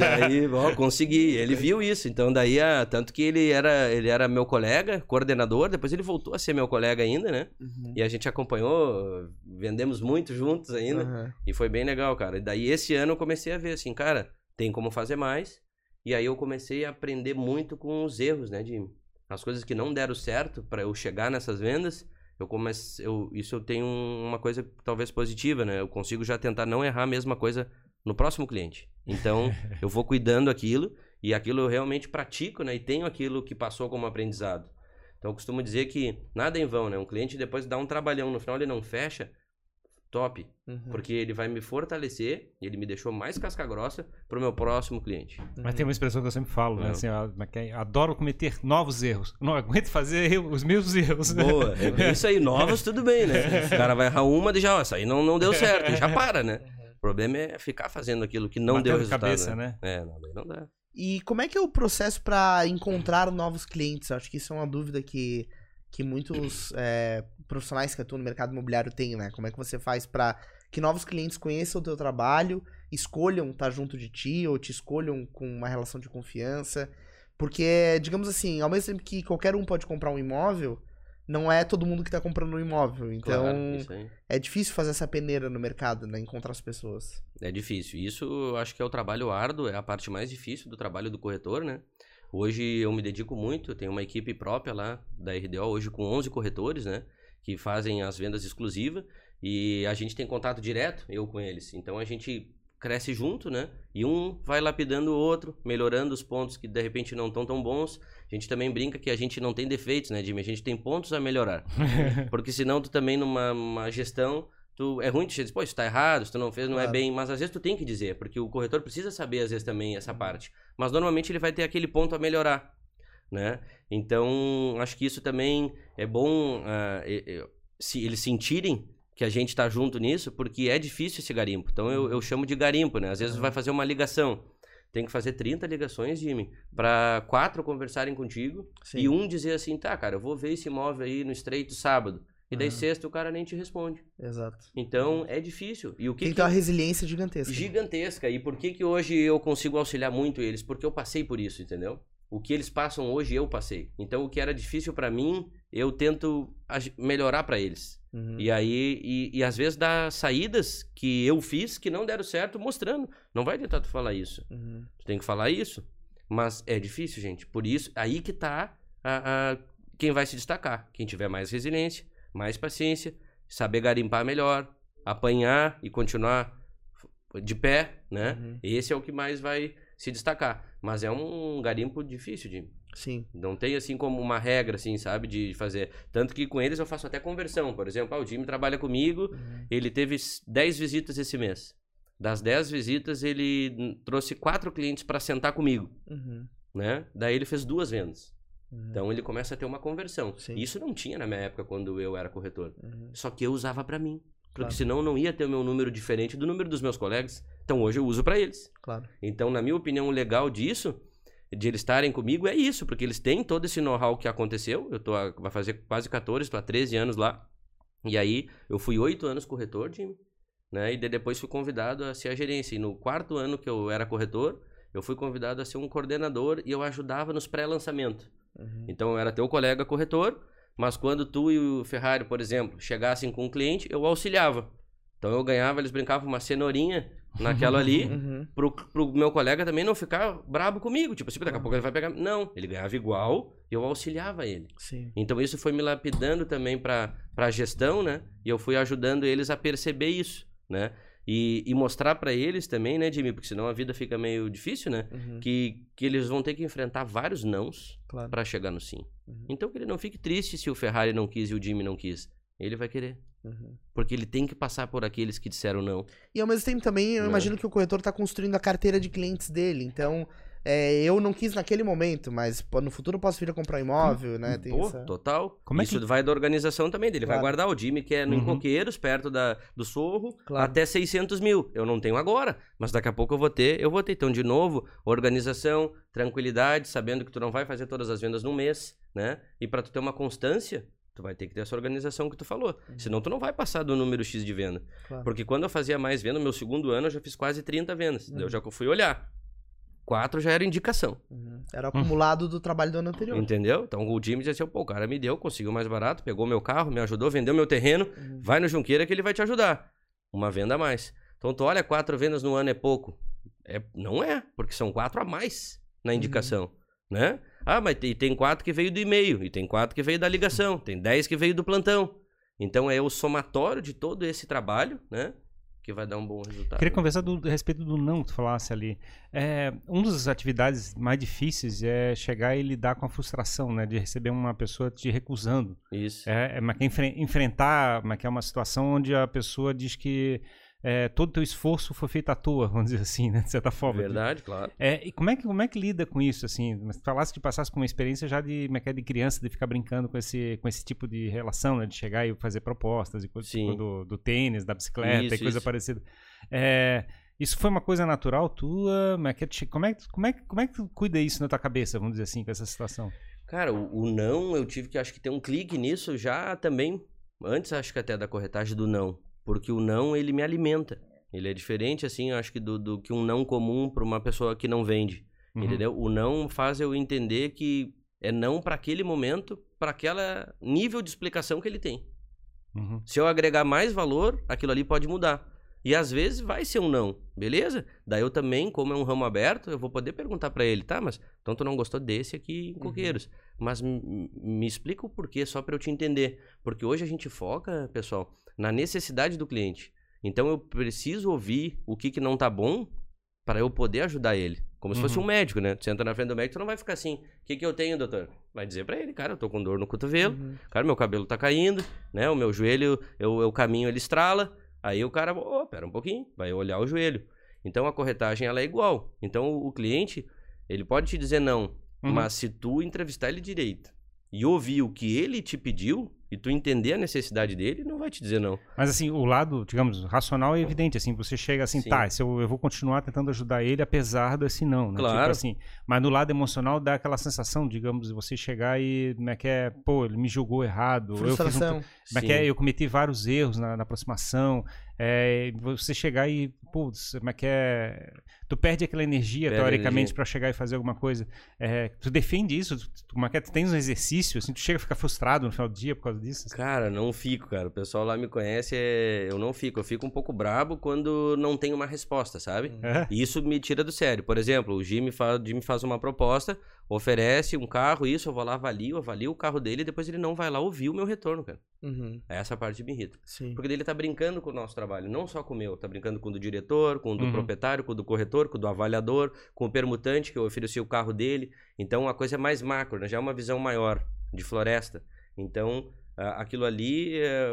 e aí, ó, consegui. Ele viu isso. Então, daí, ah, tanto que ele era, ele era meu colega, coordenador. Depois ele voltou a ser meu colega ainda, né? Uhum. E a gente acompanhou, vendemos muito juntos ainda. Aham. E foi bem legal, cara. E daí, esse ano, eu comecei a ver assim, cara, tem como fazer mais. E aí, eu comecei a aprender muito com os erros, né, de As coisas que não deram certo para eu chegar nessas vendas. Eu comecei, eu, isso eu tenho uma coisa talvez positiva, né? Eu consigo já tentar não errar a mesma coisa no próximo cliente. Então, eu vou cuidando aquilo e aquilo eu realmente pratico, né? E tenho aquilo que passou como aprendizado. Então, eu costumo dizer que nada é em vão, né? Um cliente depois dá um trabalhão, no final ele não fecha, top. Uhum. Porque ele vai me fortalecer, ele me deixou mais casca grossa pro meu próximo cliente. Mas tem uma expressão que eu sempre falo, né? Não. Assim, é é? adoro cometer novos erros. Não aguento fazer os mesmos erros. Boa, é bem isso aí, novos tudo bem, né? O cara vai errar uma e já, ó, essa aí não, não deu certo, já para, né? O problema é ficar fazendo aquilo que não Batendo deu resultado. cabeça, né? né? É, não, não dá. E como é que é o processo pra encontrar novos clientes? Eu acho que isso é uma dúvida que, que muitos é, profissionais que atuam no mercado imobiliário têm, né? Como é que você faz pra que novos clientes conheçam o teu trabalho, escolham estar junto de ti ou te escolham com uma relação de confiança? Porque, digamos assim, ao mesmo tempo que qualquer um pode comprar um imóvel, não é todo mundo que tá comprando um imóvel. Então, Claro, é difícil fazer essa peneira no mercado, né? Encontrar as pessoas. É difícil. Isso eu acho que é o trabalho árduo, é a parte mais difícil do trabalho do corretor, né? Hoje eu me dedico muito, tenho uma equipe própria lá da RDO, hoje com 11 corretores, né? Que fazem as vendas exclusivas e a gente tem contato direto, eu com eles. Então a gente cresce junto, né? E um vai lapidando o outro, melhorando os pontos que de repente não estão tão bons. A gente também brinca que a gente não tem defeitos, né, Jimmy? A gente tem pontos a melhorar. Porque senão tu também numa uma gestão, tu é ruim tu dizer, pô, isso tá errado, isso tu não fez, não é Claro. bem, mas às vezes tu tem que dizer, porque o corretor precisa saber às vezes também essa parte. Mas normalmente ele vai ter aquele ponto a melhorar, né? Então, acho que isso também é bom e- se eles sentirem que a gente tá junto nisso, porque é difícil esse garimpo. Então eu, eu chamo de garimpo, né? Às vezes vai fazer uma ligação, tem que fazer 30 ligações, Jimmy, para quatro conversarem contigo Sim. e um dizer assim, tá, cara, eu vou ver esse imóvel aí no estreito sábado. E daí Aham. sexta o cara nem te responde. Exato. Então é difícil. E o que, Tem que que ter uma resiliência gigantesca. gigantesca. E por que que hoje eu consigo auxiliar muito eles? Porque eu passei por isso, entendeu? O que eles passam hoje eu passei. Então o que era difícil pra mim, eu tento melhorar pra eles. Uhum. E aí e, e às vezes dá saídas que eu fiz que não deram certo, mostrando. Não vai adiantar tu falar isso. Uhum. Tu tem que falar isso. Mas é difícil, gente. Por isso, aí que tá a, a- quem vai se destacar. Quem tiver mais resiliência, mais paciência, saber garimpar melhor, apanhar e continuar de pé, né? Uhum. Esse é o que mais vai se destacar. Mas é um garimpo difícil de. Sim. Não tem assim como uma regra, assim, sabe, de fazer. Tanto que com eles eu faço até conversão. Por exemplo, ah, o Jimmy trabalha comigo, Uhum. ele teve 10 visitas esse mês. Das 10 visitas, ele trouxe quatro clientes para sentar comigo, Uhum. né? Daí ele fez duas vendas. Uhum. Então ele começa a ter uma conversão. Sim. Isso não tinha na minha época quando eu era corretor. Uhum. Só que eu usava para mim. Porque Claro. senão não ia ter o meu número diferente do número dos meus colegas. Então hoje eu uso para eles. Claro. Então, na minha opinião, o legal disso, de eles estarem comigo, é isso, porque eles têm todo esse know-how que aconteceu. Eu tô vai fazer quase 14, estou há 13 anos lá. E aí, eu fui 8 anos corretor, Jimmy, né? E de- depois fui convidado a ser a gerência. E no quarto ano que eu era corretor, eu fui convidado a ser um coordenador e eu ajudava nos pré-lançamento. Uhum. Então, eu era teu colega corretor, mas quando tu e o Ferrari, por exemplo, chegassem com um cliente, eu auxiliava. Então, eu ganhava, eles brincavam uma cenourinha naquela ali Uhum. pro, pro meu colega também não ficar brabo comigo. Tipo assim, daqui a pouco ele vai pegar. Não, ele ganhava igual e eu auxiliava ele. Sim. Então isso foi me lapidando também pra, pra gestão, né? E eu fui ajudando eles a perceber isso, né? E, e mostrar pra eles também, né, Jimmy? Porque senão a vida fica meio difícil, né? Uhum. Que, que eles vão ter que enfrentar vários nãos Claro. pra chegar no sim. Uhum. Então que ele não fique triste se o Ferrari não quis e o Jimmy não quis. Ele vai querer. Uhum. Porque ele tem que passar por aqueles que disseram não. E ao mesmo tempo também, eu Né? imagino que o corretor tá construindo a carteira de clientes dele. Então, é, eu não quis naquele momento, mas pô, no futuro eu posso vir a comprar um imóvel, né? Tem Pô, essa... total. Como é Isso que- vai da organização também dele. Vai Claro. guardar o Jimmy, que é no Uhum. Coqueiros, perto da, do Sorro, Claro. até 600 mil. Eu não tenho agora, mas daqui a pouco eu vou ter. Eu vou ter. Então, de novo, organização, tranquilidade, sabendo que tu não vai fazer todas as vendas num mês, né? E para tu ter uma constância, tu vai ter que ter essa organização que tu falou. Senão tu não vai passar do número X de venda. Claro. Porque quando eu fazia mais venda, no meu segundo ano, eu já fiz quase 30 vendas. Eu já fui olhar. Quatro já era indicação. Uhum. Era acumulado do trabalho do ano anterior. Entendeu? Então o Jimmy disse assim, pô, o cara me deu, conseguiu mais barato, pegou meu carro, me ajudou, vendeu meu terreno, Uhum. vai no Junqueira que ele vai te ajudar. Uma venda a mais. Então tu olha, quatro vendas no ano é pouco. É, não é, porque são quatro a mais na indicação, né? Ah, mas tem, tem quatro que veio do e-mail, e tem quatro que veio da ligação, tem dez que veio do plantão. Então é o somatório de todo esse trabalho, né? Que vai dar um bom resultado. Queria conversar do, a respeito do não que tu falasse ali. É, uma das atividades mais difíceis é chegar e lidar com a frustração, né? De receber uma pessoa te recusando. Isso. É, é, mas que enfre- enfrentar mas que é uma situação onde a pessoa diz que é, todo o teu esforço foi feito à toa, vamos dizer assim, né? De certa forma. Verdade, claro. É, e como é, que, como é que lida com isso, assim? Tu falasse que passasse por uma experiência já de, como é que é, de criança, de ficar brincando com esse, com esse tipo de relação, né? De chegar e fazer propostas e coisas Sim. tipo do, do tênis, da bicicleta Isso, e coisa isso. parecida. É, isso foi uma coisa natural tua? Como é, que, como, é, como, é, que- como é que tu cuida isso na tua cabeça, vamos dizer assim, com essa situação? Cara, o, o não, eu tive que acho que ter um clique nisso já também, antes acho que até da corretagem do não, porque o não ele me alimenta. Ele é diferente assim, acho que do, do que um não comum para uma pessoa que não vende, Uhum. entendeu? O não faz eu entender que é não para aquele momento, para aquela nível de explicação que ele tem. Uhum. Se eu agregar mais valor, aquilo ali pode mudar. E às vezes vai ser um não, beleza? Daí eu também, como é um ramo aberto, eu vou poder perguntar pra ele, tá? Mas então tu não gostou desse aqui em Coqueiros. Mas m- m- me explica o porquê, só pra eu te entender. Porque hoje a gente foca, pessoal, na necessidade do cliente. Então eu preciso ouvir o que, que não tá bom para eu poder ajudar ele. Como se fosse Uhum. um médico, né? Tu senta na frente do médico, tu não vai ficar assim, o que, que eu tenho, doutor? Vai dizer pra ele, cara, eu tô com dor no cotovelo, Uhum. Cara, meu cabelo tá caindo, né? O meu joelho, eu, eu caminho, ele estrala. Aí o cara, ô, pera um pouquinho, vai olhar o joelho. Então a corretagem ela é igual. Então o, o cliente, ele pode te dizer não, Uhum. mas se tu entrevistar ele direito e ouvir o que ele te pediu e tu entender a necessidade dele, não vai te dizer não. Mas assim, o lado, digamos, racional é evidente, assim, você chega assim, Sim. tá, se eu, eu vou continuar tentando ajudar ele apesar desse não, né? Claro. Tipo assim, mas no lado emocional dá aquela sensação, digamos, de você chegar e, como é que é, pô, ele me julgou errado, eu fiz um, Frustração. como é que é, eu cometi vários erros na, na aproximação, é, você chegar e, putz, como é que é, tu perde aquela energia, Perde teoricamente, pra chegar e fazer alguma coisa, é, tu defende isso, tu, como é que é, tu tens um exercício, assim, tu chega a ficar frustrado no final do dia por causa disso? Cara, não fico, cara. O pessoal lá me conhece, é... eu não fico. Eu fico um pouco brabo quando não tem uma resposta, sabe? É? E Isso me tira do sério. Por exemplo, o Jimmy faz, Jimmy faz uma proposta, oferece um carro, isso, eu vou lá, avalio, avalio o carro dele e depois ele não vai lá ouvir o meu retorno, cara. Uhum. Essa parte me irrita. Sim. Porque ele tá brincando com o nosso trabalho, não só com o meu, tá brincando com o do diretor, com o do Uhum. proprietário, com o do corretor, com o do avaliador, com o permutante que eu ofereci o carro dele. Então a coisa é mais macro, né? já é uma visão maior de floresta. Então aquilo ali, é,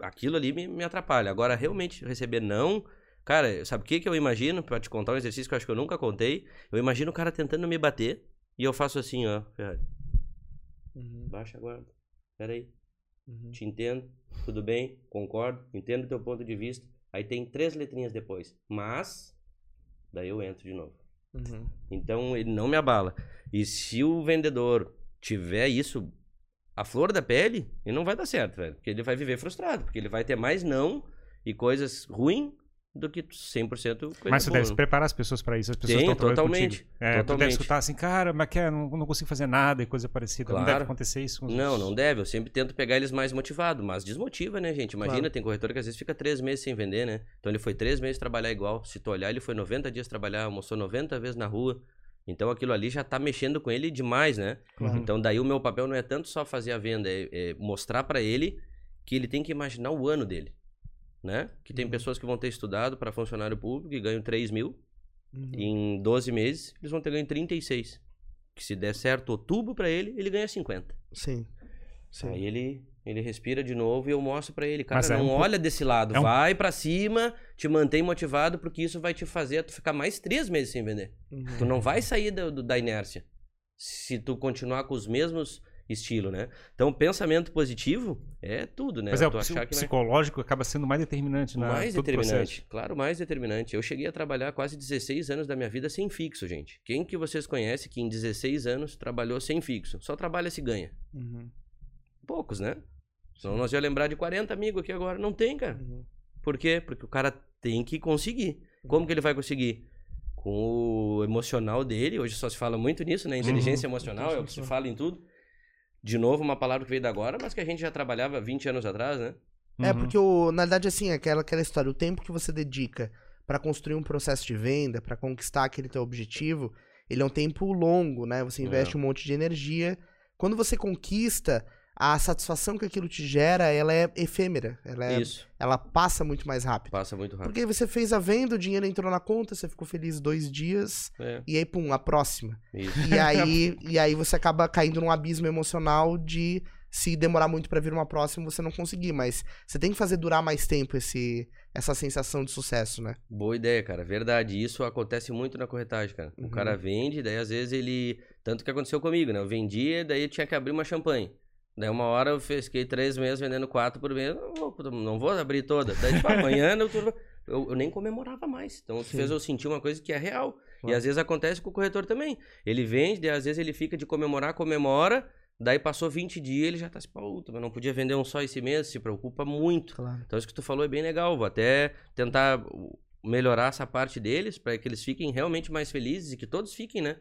aquilo ali me, me atrapalha. Agora realmente receber não, Cara, sabe o que, que eu imagino? Pra te contar um exercício que eu acho que eu nunca contei. Eu imagino o cara tentando me bater e eu faço assim, ó. Ferrari. Uhum, Baixa a guarda. Pera aí. uhum. Te entendo. Tudo bem. Concordo. Entendo o teu ponto de vista. Aí tem três letrinhas depois. Mas. Daí eu entro de novo. Uhum. Então ele não me abala. E se o vendedor tiver isso a flor da pele, ele não vai dar certo, velho. Porque ele vai viver frustrado. Porque ele vai ter mais não e coisas ruins do que 100% coisa Mas tu boa. deve preparar as pessoas pra isso. As pessoas estão totalmente. É, Tu deve totalmente. escutar assim, cara, mas que é, não, não consigo fazer nada e coisa parecida. Não deve Claro. acontecer isso com os Não, não deve. Eu sempre tento pegar eles mais motivados, mas desmotiva, né, gente? Imagina, Claro. tem corretor que às vezes fica três meses sem vender, né? Então ele foi três meses trabalhar igual. Se tu olhar, ele foi 90 dias trabalhar, almoçou 90 vezes na rua. Então aquilo ali já tá mexendo com ele demais, né? Claro. Então daí o meu papel não é tanto só fazer a venda, é, é mostrar pra ele que ele tem que imaginar o ano dele, né? Que tem Uhum. pessoas que vão ter estudado para funcionário público e ganham 3 mil. Uhum. Em 12 meses eles vão ter ganho 36. Que se der certo outubro pra ele, ele ganha 50. Sim. Sim. Aí ele, ele respira de novo e eu mostro pra ele, cara, Mas é não um olha desse lado, é um- vai pra cima, te mantém motivado, porque isso vai te fazer tu ficar mais três meses sem vender. Uhum. Tu não vai sair do- do- da inércia se tu continuar com os mesmos estilos, né? Então, pensamento positivo é tudo, né? Mas é, tu o que vai... psicológico acaba sendo mais determinante na mais determinante, processo. claro, mais determinante. Eu cheguei a trabalhar quase 16 anos da minha vida sem fixo, gente. Quem que vocês conhecem que em 16 anos trabalhou sem fixo? Só trabalha se ganha. Uhum. Poucos, né? Senão nós ia lembrar de 40 amigos aqui agora. Não tem, cara. Uhum. Por quê? Porque o cara tem que conseguir. Como que ele vai conseguir? Com o emocional dele. Hoje só se fala muito nisso, né? Inteligência emocional é o que se fala em tudo. De novo, uma palavra que veio da agora, mas que a gente já trabalhava 20 anos atrás, né? É, Uhum. porque, o, na verdade, assim, aquela, aquela história, o tempo que você dedica pra construir um processo de venda, pra conquistar aquele teu objetivo, ele é um tempo longo, né? Você investe É. um monte de energia. Quando você conquista, a satisfação que aquilo te gera, ela é efêmera. Ela, é- Isso. ela passa muito mais rápido. Passa muito rápido. Porque você fez a venda, o dinheiro entrou na conta, você ficou feliz dois dias, É, e aí, pum, a próxima. isso. E aí, e aí você acaba caindo num abismo emocional de se demorar muito pra vir uma próxima, você não conseguir. Mas você tem que fazer durar mais tempo esse, essa sensação de sucesso, né? Boa ideia, cara. Verdade. Isso acontece muito na corretagem, cara. Uhum. O cara vende, daí às vezes ele. Tanto que aconteceu comigo, né? Eu vendia, daí eu tinha que abrir uma champanhe. Daí uma hora eu fiquei três meses vendendo quatro por mês. Não vou, não vou abrir toda. Daí, tipo, amanhã eu, eu, eu nem comemorava mais. Então isso Sim. fez eu sentir uma coisa que é real. E às vezes acontece com o corretor também. Ele vende, daí às vezes ele fica de comemorar, comemora. Daí passou 20 dias ele já tá se puta, mas não podia vender um só esse mês, se preocupa muito. Claro. Então isso que tu falou é bem legal. Vou até tentar melhorar essa parte deles para que eles fiquem realmente mais felizes e que todos fiquem, né?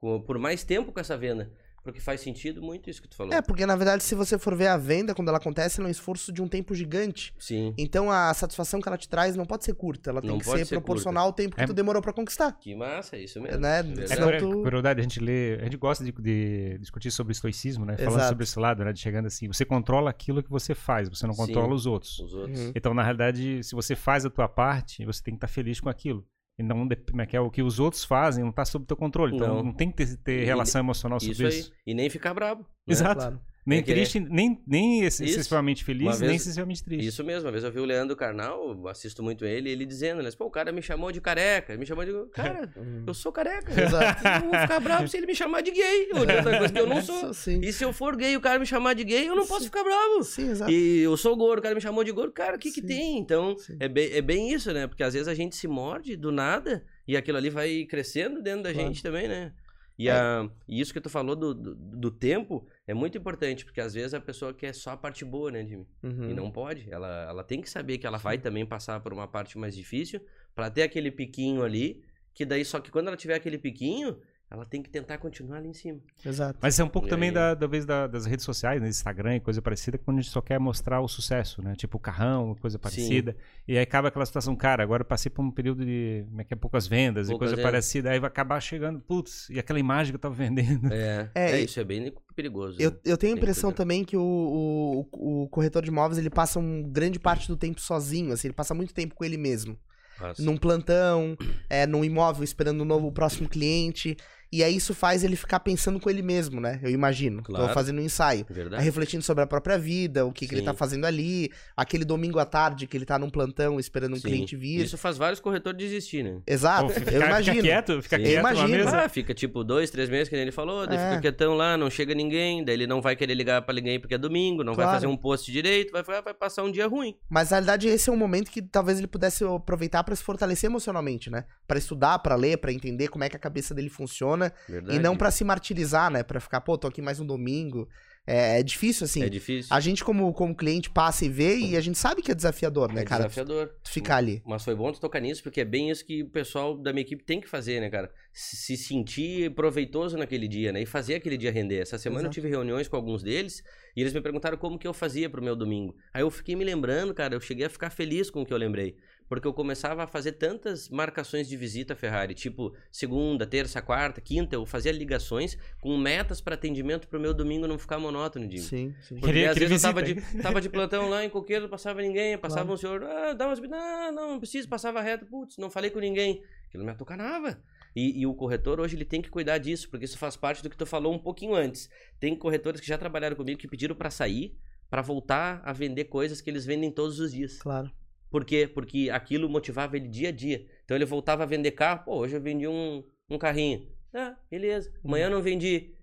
Por mais tempo com essa venda. Porque faz sentido muito isso que tu falou. É, porque na verdade, se você for ver a venda, quando ela acontece, ela é um esforço de um tempo gigante. Sim. Então a satisfação que ela te traz não pode ser curta, ela tem Não que pode ser, ser proporcional ao tempo que É- tu demorou pra conquistar. Que massa, é isso mesmo. Né? É É verdade. Tu- a gente lê, a gente gosta de, de discutir sobre estoicismo, né? Falando Exato. sobre esse lado, né? De chegando assim, você controla aquilo que você faz, você não Sim. controla os outros. Os outros. Uhum. Então, na realidade, se você faz a tua parte, você tem que estar feliz com aquilo. E não é que é o que os outros fazem, não está sob teu controle. Então, Não. não, tem que ter, ter E- relação emocional sobre Isso isso. aí. E nem ficar brabo. né? Exato. Claro. Nem É querer- triste, nem, nem excessivamente feliz, vez- nem excessivamente triste. Isso mesmo, uma vez eu vi o Leandro Carnal, assisto muito ele, ele dizendo, né? Pô, o cara me chamou de careca, ele me chamou de. Cara, Uhum. eu sou careca. Exato. Eu vou ficar bravo se ele me chamar de gay. Outra coisa que eu não sou. Sim, E se eu for gay e o cara me chamar de gay, eu não posso ficar bravo. sim exato. E eu sou gordo, o cara me chamou de gordo. Cara, o que que Sim. tem? Então, Sim. é bem, é bem isso, né? Porque às vezes a gente se morde do nada e aquilo ali vai crescendo dentro da Claro. gente também, né? E, É. a, e isso que tu falou do, do, do tempo é muito importante, porque às vezes a pessoa quer só a parte boa, né, Jimmy? Uhum. E não pode. Ela, ela tem que saber que ela vai também passar por uma parte mais difícil pra ter aquele piquinho ali, que daí só que quando ela tiver aquele piquinho, ela tem que tentar continuar ali em cima. Exato. Mas é um pouco E também aí? da, da vez da- das redes sociais, né? Instagram e coisa parecida, quando a gente só quer mostrar o sucesso, né? Tipo o carrão, coisa parecida. E aí acaba aquela situação, cara, agora eu passei por um período de como é que é, poucas vendas Poucas e coisa vendas. parecida. Aí vai acabar chegando, putz, e aquela imagem que eu tava vendendo. É, É, é, isso é bem perigoso. Eu, né? eu tenho a que impressão cuidar. também que o, o, o corretor de imóveis ele passa um grande parte do tempo sozinho, assim, ele passa muito tempo com ele mesmo. Passa. Num plantão, é, num imóvel esperando um novo o próximo cliente. E aí isso faz ele ficar pensando com ele mesmo, né? Eu imagino. Tô Claro. fazendo um ensaio. Aí Verdade. refletindo sobre a própria vida, o que, que ele tá fazendo ali, aquele domingo à tarde que ele tá num plantão esperando um Sim. cliente vir. Isso faz vários corretores desistir, né? Exato, Pô, eu imagino. fica quieto, fica Sim. quieto Eu imagino. mesa. Ah, fica tipo dois, três meses, que nem ele falou, daí É. fica quietão lá, não chega ninguém, daí ele não vai querer ligar pra ninguém porque é domingo, não Claro. vai fazer um post direito, vai, vai passar um dia ruim. Mas na realidade esse é um momento que talvez ele pudesse aproveitar pra se fortalecer emocionalmente, né? Pra estudar, pra ler, pra entender como é que a cabeça dele funciona Verdade. e não pra se martirizar, né? Pra ficar, pô, tô aqui mais um domingo. É, é difícil assim. É difícil. A gente como como cliente passa e vê e a gente sabe que é desafiador, né, é cara? desafiador. Ficar ali. Mas foi bom tu tocar nisso, porque é bem isso que o pessoal da minha equipe tem que fazer, né, cara? Se se sentir proveitoso naquele dia, né? E fazer aquele dia render. Essa semana eu Exato. tive reuniões com alguns deles e eles me perguntaram como que eu fazia pro meu domingo. Aí eu fiquei me lembrando, cara, eu cheguei a ficar feliz com o que eu lembrei. Porque eu começava a fazer tantas marcações de visita à Ferrari, tipo segunda, terça, quarta, quinta, eu fazia ligações com metas para atendimento pro meu domingo não ficar monótono, Jimmy. Sim, sim. Porque Queria- às queria vezes eu tava visita. de, tava de plantão lá em coqueiro, não passava ninguém, passava Claro. um senhor, ah, dá umas. Não, não, não preciso, passava reto, putz, não falei com ninguém. Aquilo me atucanava. E, e o corretor hoje ele tem que cuidar disso, porque isso faz parte do que tu falou um pouquinho antes. Tem corretores que já trabalharam comigo que pediram pra sair, pra voltar a vender coisas que eles vendem todos os dias. Claro. Por quê? Porque aquilo motivava ele dia a dia. Então ele voltava a vender carro, pô, hoje eu vendi um, um carrinho. Ah, beleza. Amanhã eu não vendi.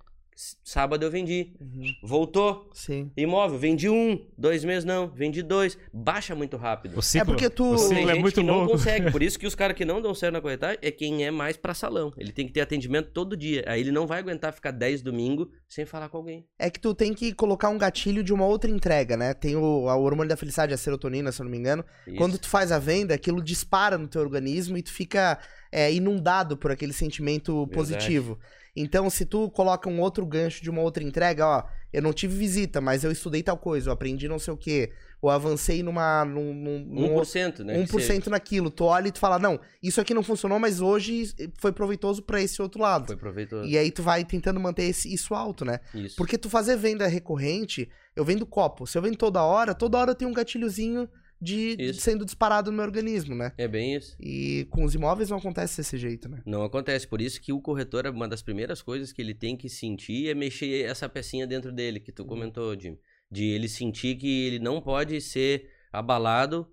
Sábado eu vendi. Uhum. Voltou. Sim. Imóvel, vendi um, dois meses não, vendi dois. Baixa muito rápido. O ciclo, porque tu- o Tem ciclo é gente muito que não louco. consegue. Por isso que os caras que não dão certo na corretagem é quem é mais pra salão. Ele tem que ter atendimento todo dia. Aí ele não vai aguentar ficar 10 domingo sem falar com alguém. É que tu tem que colocar um gatilho de uma outra entrega, né? Tem o, a hormônio da felicidade, a serotonina, se eu não me engano. Isso. Quando tu faz a venda, aquilo dispara no teu organismo e tu fica é, inundado por aquele sentimento Verdade. positivo. Então, se tu coloca um outro gancho de uma outra entrega, ó, eu não tive visita, mas eu estudei tal coisa, eu aprendi não sei o quê, ou avancei numa, num, num, num 1%, né? que 1% naquilo. Tu olha e tu fala, não, isso aqui não funcionou, mas hoje foi proveitoso pra esse outro lado. Foi proveitoso. E aí tu vai tentando manter esse- isso alto, né? Isso. Porque tu fazer venda recorrente, eu vendo copo. Se eu vendo toda hora, toda hora tem um gatilhozinho de, Isso. sendo disparado no meu organismo, né? É bem isso. E com os imóveis não acontece desse jeito, né? Não acontece. Por isso que o corretor, uma das primeiras coisas que ele tem que sentir é mexer essa pecinha dentro dele, que tu comentou, Jim. De ele sentir que ele não pode ser abalado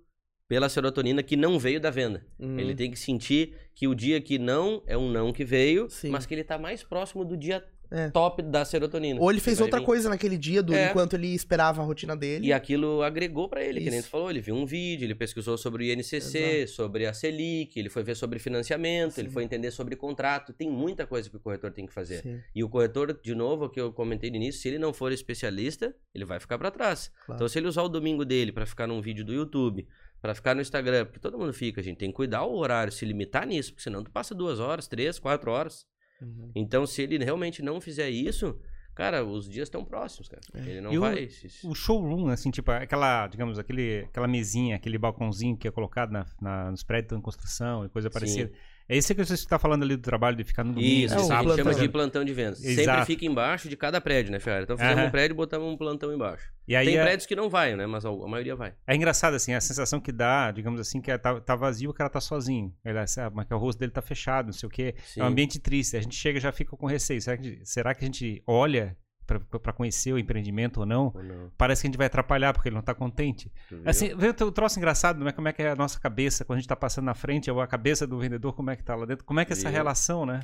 pela serotonina que não veio da venda. Hum, Ele tem que sentir que o dia que não é um não que veio, Sim. mas que ele tá mais próximo do dia É. top da serotonina. Ou ele fez outra vir. coisa naquele dia, do, É. enquanto ele esperava a rotina dele. E aquilo agregou pra ele, que nem Isso. tu falou, ele viu um vídeo, ele pesquisou sobre o INCC, sobre a Selic, ele foi ver sobre financiamento, ele Sim. foi entender sobre contrato, tem muita coisa que o corretor tem que fazer. Sim, E o corretor, de novo, o que eu comentei no início, se ele não for especialista, ele vai ficar pra trás. claro. Então, se ele usar o domingo dele pra ficar num vídeo do YouTube, pra ficar no Instagram, porque todo mundo fica, a gente tem que cuidar o horário, se limitar nisso, porque senão tu passa duas horas, três, quatro horas. Uhum. Então, se ele realmente não fizer isso, cara, os dias estão próximos, cara. É. Ele não E o- vai. se- O showroom, assim, tipo, aquela, digamos, aquele, aquela mesinha, aquele balcãozinho que é colocado na, na- nos prédios em construção e coisa parecida. É isso que você está falando ali do trabalho de ficar no domingo, Isso, É, o isso a gente plantão. chama de plantão de vendas. Sempre Exato. fica embaixo de cada prédio, né, Ferrari? Então fizemos um prédio e botamos um plantão embaixo. E aí Tem é, prédios que não vai, né? Mas a, a maioria vai. é engraçado, assim, a sensação que dá, digamos assim, que é, tá, tá vazio, o cara tá sozinho. Ele, sabe, mas que o rosto dele tá fechado, não sei o quê. Sim. É um ambiente triste. A gente chega e já fica com receio. Será que, será que a gente olha pra conhecer o empreendimento ou não? Ou não? Parece que a gente vai atrapalhar porque ele não tá contente. Viu? Assim, vê o troço engraçado, né? Como é que é a nossa cabeça quando a gente tá passando na frente, ou a cabeça do vendedor, como é que tá lá dentro? Como é que é essa relação, né?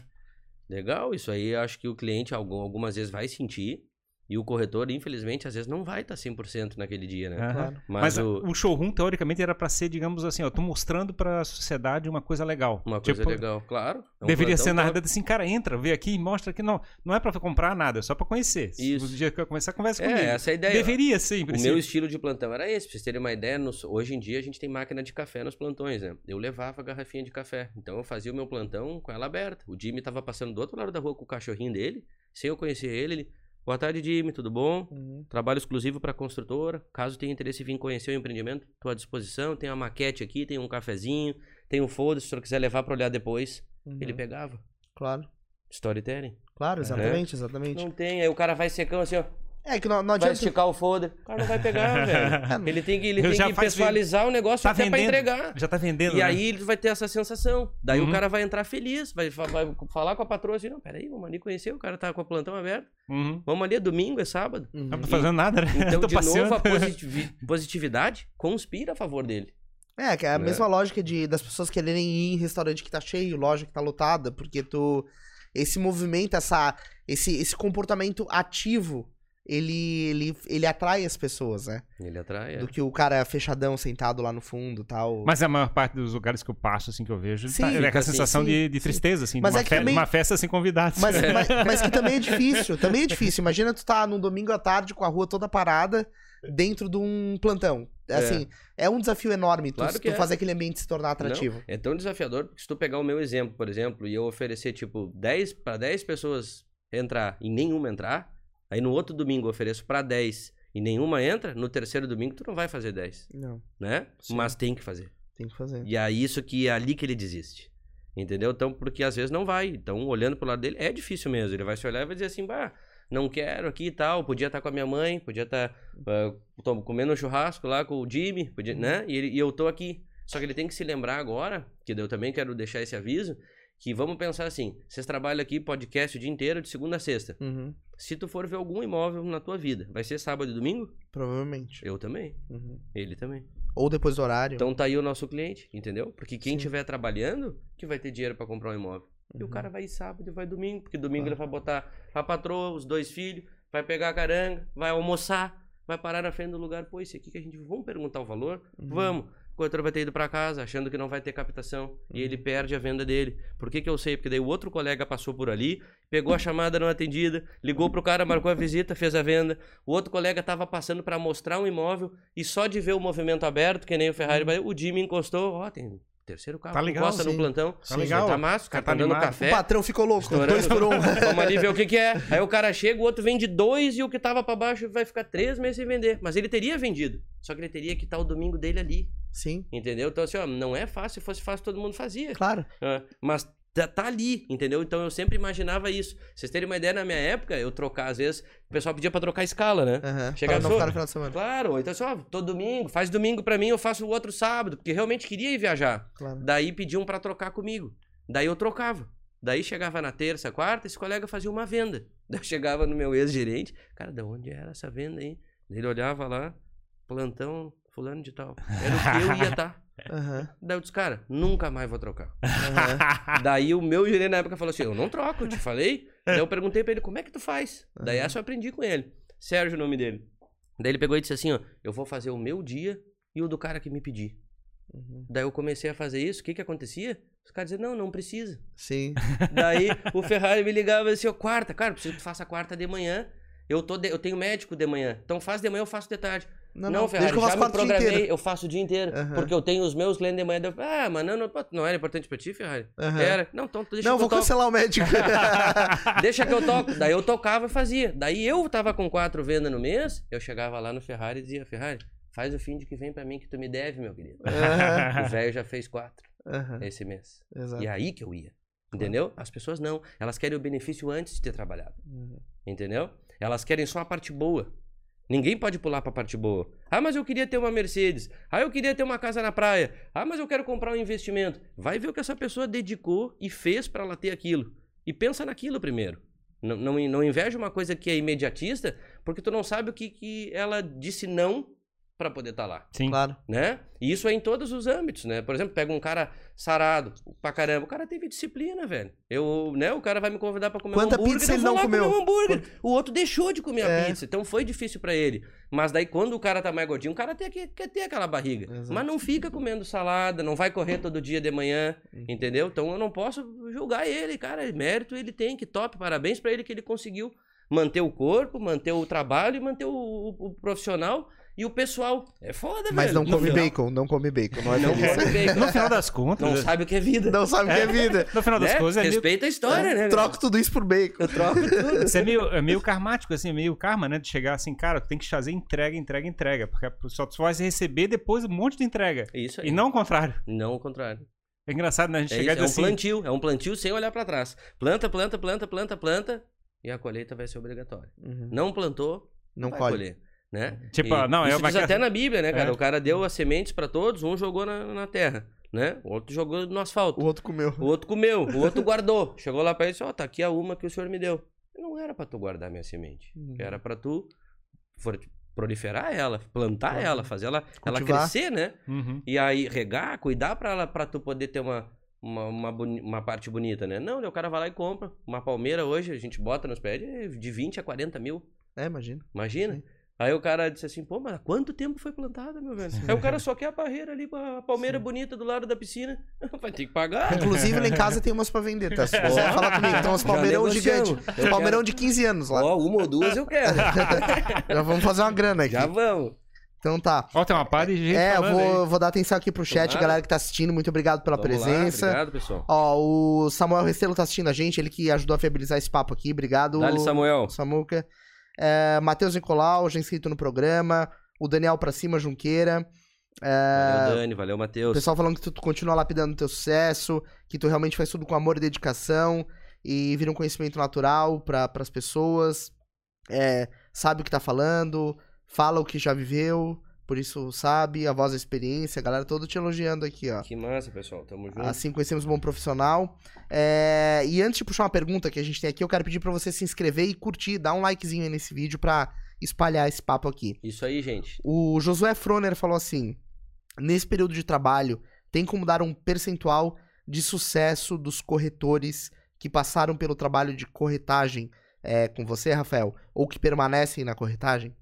Legal, isso aí acho que o cliente algum- algumas vezes vai sentir. E o corretor, infelizmente, às vezes não vai estar 100% naquele dia, né? Claro. Mas, Mas, o- o... showroom, teoricamente, era pra ser, digamos assim, ó, tô mostrando pra sociedade uma coisa legal. uma coisa Tipo, legal, claro. é um Deveria ser na verdade assim, cara, entra, vê aqui e mostra aqui. Não, não é pra comprar nada, é só pra conhecer. Se Isso. O dia que eu começar, conversa É, comigo. essa é a ideia. Deveria ser, em O meu estilo de plantão era esse, pra vocês terem uma ideia. nos- hoje em dia a gente tem máquina de café nos plantões, né? Eu levava a garrafinha de café. Então eu fazia o meu plantão com ela aberta. O Jimmy tava passando do outro lado da rua com o cachorrinho dele, sem eu conhecer ele. ele Boa tarde, Jimmy, tudo bom? Uhum. Trabalho exclusivo para construtora. Caso tenha interesse em vir conhecer o empreendimento, estou à disposição. Tem a maquete aqui, tem um cafezinho, tem um folder, se o senhor quiser levar para olhar depois. Uhum. Ele pegava. Claro. Storytelling. Claro, exatamente, exatamente. Não tem, aí o cara vai secão assim, ó. É que não, não Vai adianta. esticar o folder. O cara não vai pegar, velho. Ele tem que, ele Eu tem que pessoalizar o negócio Tá até pra vendendo. entregar. Já tá vendendo, E né? aí ele vai ter essa sensação. Daí Uhum. o cara vai entrar feliz, vai, vai falar com a patroa assim, não, peraí, vamos ali conhecer, o cara tá com o plantão aberto. Uhum. Vamos ali, é domingo, é sábado. Uhum. Não tô fazendo nada, né? Então, tô de passeando. novo, a positivi- positividade conspira a favor dele. É, que é a Né? mesma lógica de, das pessoas quererem ir em restaurante que tá cheio, loja que tá lotada, porque tu. Esse movimento, essa, esse, esse comportamento ativo, ele, ele, ele atrai as pessoas, né? Ele atrai. é. Do que o cara fechadão sentado lá no fundo tal. Mas a maior parte dos lugares que eu passo, assim, que eu vejo, Sim, tá, é fica com a assim, sensação sim, de, de sim. tristeza, assim, Mas de uma, é que fe- também- uma festa sem convidados. Mas, mas, mas que também é difícil, também é difícil. Imagina tu tá num domingo à tarde com a rua toda parada dentro de um plantão. É. Assim, é, um desafio enorme tu, Claro que tu é. fazer aquele ambiente se tornar atrativo. Não, é tão desafiador porque se tu pegar o meu exemplo, por exemplo, e eu oferecer, tipo, 10 para 10 pessoas entrar e nenhuma entrar, aí no outro domingo eu ofereço para 10 e nenhuma entra, no terceiro domingo tu não vai fazer 10, Não, né? Sim. Mas tem que fazer. tem que fazer. E é isso que é ali que ele desiste. Entendeu? Então, porque às vezes não vai. Então, olhando pro lado dele, é difícil mesmo. Ele vai se olhar e vai dizer assim, bah, não quero aqui e tal. Podia estar com a minha mãe, podia estar ah, tô comendo um churrasco lá com o Jimmy, podia, né? E, ele- e eu tô aqui. Só que ele tem que se lembrar agora, que eu também quero deixar esse aviso, que vamos pensar assim, vocês trabalham aqui podcast o dia inteiro, de segunda a sexta. Uhum, Se tu for ver algum imóvel na tua vida, vai ser sábado e domingo? provavelmente. Eu também. Uhum. Ele também. Ou depois do horário. Então tá aí o nosso cliente, entendeu? Porque quem estiver trabalhando, que vai ter dinheiro pra comprar um imóvel. E o Uhum. cara vai ir sábado e vai domingo, porque domingo Claro. ele vai botar a patroa, os dois filhos, vai pegar a caranga, vai almoçar, vai parar na frente do lugar. Pô, esse aqui que a gente. Vamos perguntar o valor? Uhum. Vamos. O corretor vai ter ido pra casa, achando que não vai ter captação. E Uhum. ele perde a venda dele. Por que, que eu sei? Porque daí o outro colega passou por ali, pegou a chamada não atendida, ligou pro cara, marcou a visita, fez a venda. O outro colega tava passando pra mostrar um imóvel e só de ver o movimento aberto, que nem o Ferrari, o Jimmy encostou. Ó, tem terceiro carro, Tá legal, encosta no sim. plantão. Tá legal. Tá massa, o cara Tá tá, dando café. O patrão ficou louco. Dois por um. Vamos ali ver o que, que é. Aí o cara chega, o outro vende dois e o que tava pra baixo vai ficar três meses sem vender. Mas ele teria vendido. Só que ele teria que estar o domingo dele ali. Sim, Entendeu? Então, assim, ó, não é fácil. Se fosse fácil, todo mundo fazia. claro. Ah, mas tá, tá ali, entendeu? Então eu sempre imaginava isso. Vocês terem uma ideia, na minha época, eu trocar, às vezes, o pessoal pedia pra trocar escala, né? Uhum. Chegava Pra não só- ficar no final de semana. Claro, então assim, ó, todo domingo, faz domingo pra mim, eu faço o outro sábado, porque realmente queria ir viajar. Claro. Daí pediam pra trocar comigo. Daí eu trocava. Daí chegava na terça, quarta, esse colega fazia uma venda. Daí eu chegava no meu ex-gerente, cara, de onde era essa venda aí? Ele olhava lá, plantão, fulano de tal. Era o que eu ia estar. Aham, Daí eu disse, cara, nunca mais vou trocar. aham. Daí o meu gerente na época falou assim: Eu não troco, eu te falei. Daí eu perguntei pra ele: Como é que tu faz? Daí Aham. essa eu aprendi com ele. Sérgio, o nome dele. Daí ele pegou e disse assim: Ó, eu vou fazer o meu dia e o do cara que me pedir. Uhum. Daí eu comecei a fazer isso. O que que acontecia? Os caras diziam: Não, não precisa. Sim. Daí o Ferrari me ligava assim: Ó, quarta, cara, preciso que tu faça quarta de manhã. Eu, tô de- eu tenho médico de manhã. Então faz de manhã, eu faço de tarde. Não, Não, não, Ferrari, que eu já faço me o dia programei, inteiro. eu faço o dia inteiro. Porque eu tenho os meus clientes de manhã. eu, Ah, mas não, não, não era importante pra ti, Ferrari? Era. Não, então tu deixa Não, que eu vou toco. cancelar o médico. Deixa que eu toco. Daí eu tocava e fazia. Daí eu tava com quatro vendas no mês, eu chegava lá no Ferrari e dizia, Ferrari, faz o fim de que vem pra mim que tu me deve, meu querido. O velho já fez quatro esse mês. Exato. E aí que eu ia. Entendeu? As pessoas não. Elas querem o benefício antes de ter trabalhado. Uhum. Entendeu? Elas querem só a parte boa. Ninguém pode pular pra parte boa. Ah, mas eu queria ter uma Mercedes. Ah, eu queria ter uma casa na praia. Ah, mas eu quero comprar um investimento. Vai ver o que essa pessoa dedicou e fez pra ela ter aquilo. E pensa naquilo primeiro. Não, não, não inveja uma coisa que é imediatista, porque tu não sabe o que, que ela disse não pra poder estar lá Sim. Claro. né? E isso é em todos os âmbitos, né? Por exemplo, pega um cara sarado pra caramba, o cara teve disciplina, velho. Eu, né? O cara vai me convidar pra comer Quanta um hambúrguer, pizza ele não comeu? um hambúrguer. O outro deixou de comer É. a pizza, então foi difícil pra ele. Mas daí quando o cara tá mais gordinho, o cara tem que, quer ter aquela barriga. Exato. Mas não fica comendo salada, não vai correr todo dia de manhã, Uhum. entendeu? Então eu não posso julgar ele, cara. Mérito ele tem, que top, parabéns pra ele que ele conseguiu manter o corpo, manter o trabalho e manter o, o- o profissional e o pessoal. É foda, Mas velho. não No come final- bacon, não come bacon. Não é Não come bacon. No final das contas. Não sabe o que é vida. Não sabe o que é vida. No final das né? contas, é meio, Respeita a história, né? Troco tudo isso por bacon. Eu troco tudo. isso é meio, é meio karmático, assim, meio karma, né? De chegar assim, cara, tu tem que fazer entrega, entrega, entrega. Porque só tu vai receber depois um monte de entrega. Isso aí. E não o contrário. Não o contrário. É engraçado, né? A gente É, chegar isso, é um assim. plantio. É um plantio sem olhar pra trás. Planta, planta, planta, planta, planta. E a colheita vai ser obrigatória. Uhum. Não plantou, Não vai colhe. colher. Né? Tipo, E não, é isso uma diz que- até na Bíblia, né, cara? É. O cara deu as sementes pra todos, um jogou na, na terra, né? O outro jogou no asfalto. O outro comeu. O outro comeu, o outro guardou. Chegou lá pra ele e disse, ó, tá aqui a uma que o senhor me deu. Não era pra tu guardar minha semente. Uhum. Era pra tu for- proliferar ela, plantar Uhum. ela, fazer ela, ela crescer, né? Uhum. E aí regar, cuidar pra ela, pra tu poder ter uma, uma, uma, boni- uma parte bonita, né? Não, o cara vai lá e compra. Uma palmeira hoje, a gente bota nos pés de- de 20 a 40 mil. É, imagina. Imagina. Sim. Aí o cara disse assim, pô, mas há quanto tempo foi plantada, meu velho? Aí o cara só quer a barreira ali, a palmeira bonita do lado da piscina. Vai ter que pagar. Inclusive, lá em casa tem umas pra vender, tá? Se você falar comigo, tem uns palmeirão gigante. Eu Palmeirão quero- de 15 anos lá. Ó, uma ou duas eu quero. Já vamos fazer uma grana aqui. Já vamos. Então tá. Ó, tem uma pá de gente É, eu vou, aí. vou dar atenção aqui pro chat, Tomara. galera que tá assistindo. Muito obrigado pela Vamos lá, presença. Obrigado, pessoal. Ó, o Samuel Restelo tá assistindo a gente, ele que ajudou a viabilizar esse papo aqui. Obrigado. Dali, Samuel. Samuca. É, Matheus Nicolau, já inscrito no programa. O Daniel pra cima, Junqueira. É, Valeu, Dani. Valeu, o Matheus. pessoal falando que tu, continua lapidando teu sucesso, que tu realmente faz tudo com amor e dedicação e vira um conhecimento natural para as pessoas. É, sabe o que tá falando, fala o que já viveu, por isso sabe, a voz da experiência, a galera toda te elogiando aqui, ó. Que massa, pessoal. Tamo junto. Assim conhecemos um bom profissional. É, e antes de puxar uma pergunta que a gente tem aqui, eu quero pedir pra você se inscrever e curtir, dar um likezinho aí nesse vídeo pra espalhar esse papo aqui. Isso aí, gente. O Josué Froner falou assim: nesse período de trabalho, tem como dar um percentual de sucesso dos corretores que passaram pelo trabalho de corretagem é, com você, Rafael, ou que permanecem na corretagem?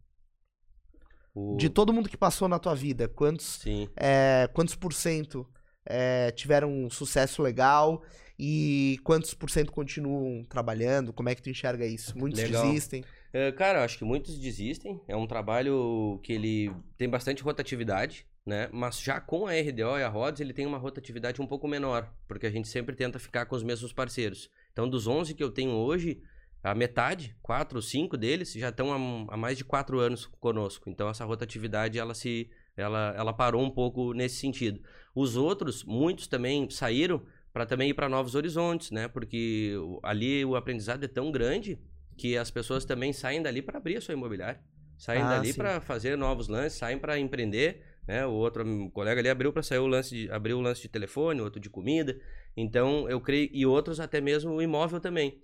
O... De todo mundo que passou na tua vida, quantos é, quantos por cento é, tiveram um sucesso legal e quantos por cento continuam trabalhando? Como é que tu enxerga isso? Muitos Legal. desistem. É, cara, eu acho que muitos desistem. É um trabalho que ele tem bastante rotatividade, né? Mas já com a RDO e a Rods, ele tem uma rotatividade um pouco menor, porque a gente sempre tenta ficar com os mesmos parceiros. Então, dos 11 que eu tenho hoje, a metade, quatro ou cinco deles, já estão há, há mais de quatro anos conosco. Então, essa rotatividade, ela se... Ela, ela parou um pouco nesse sentido. Os outros, muitos também saíram para também ir para novos horizontes, né? Porque ali o aprendizado é tão grande que as pessoas também saem dali para abrir a sua imobiliária. Saem Ah, dali para fazer novos lances, saem para empreender, né? O outro um colega ali abriu para sair o lance de abriu o lance de telefone, outro de comida. Então, eu creio e outros até mesmo o imóvel também.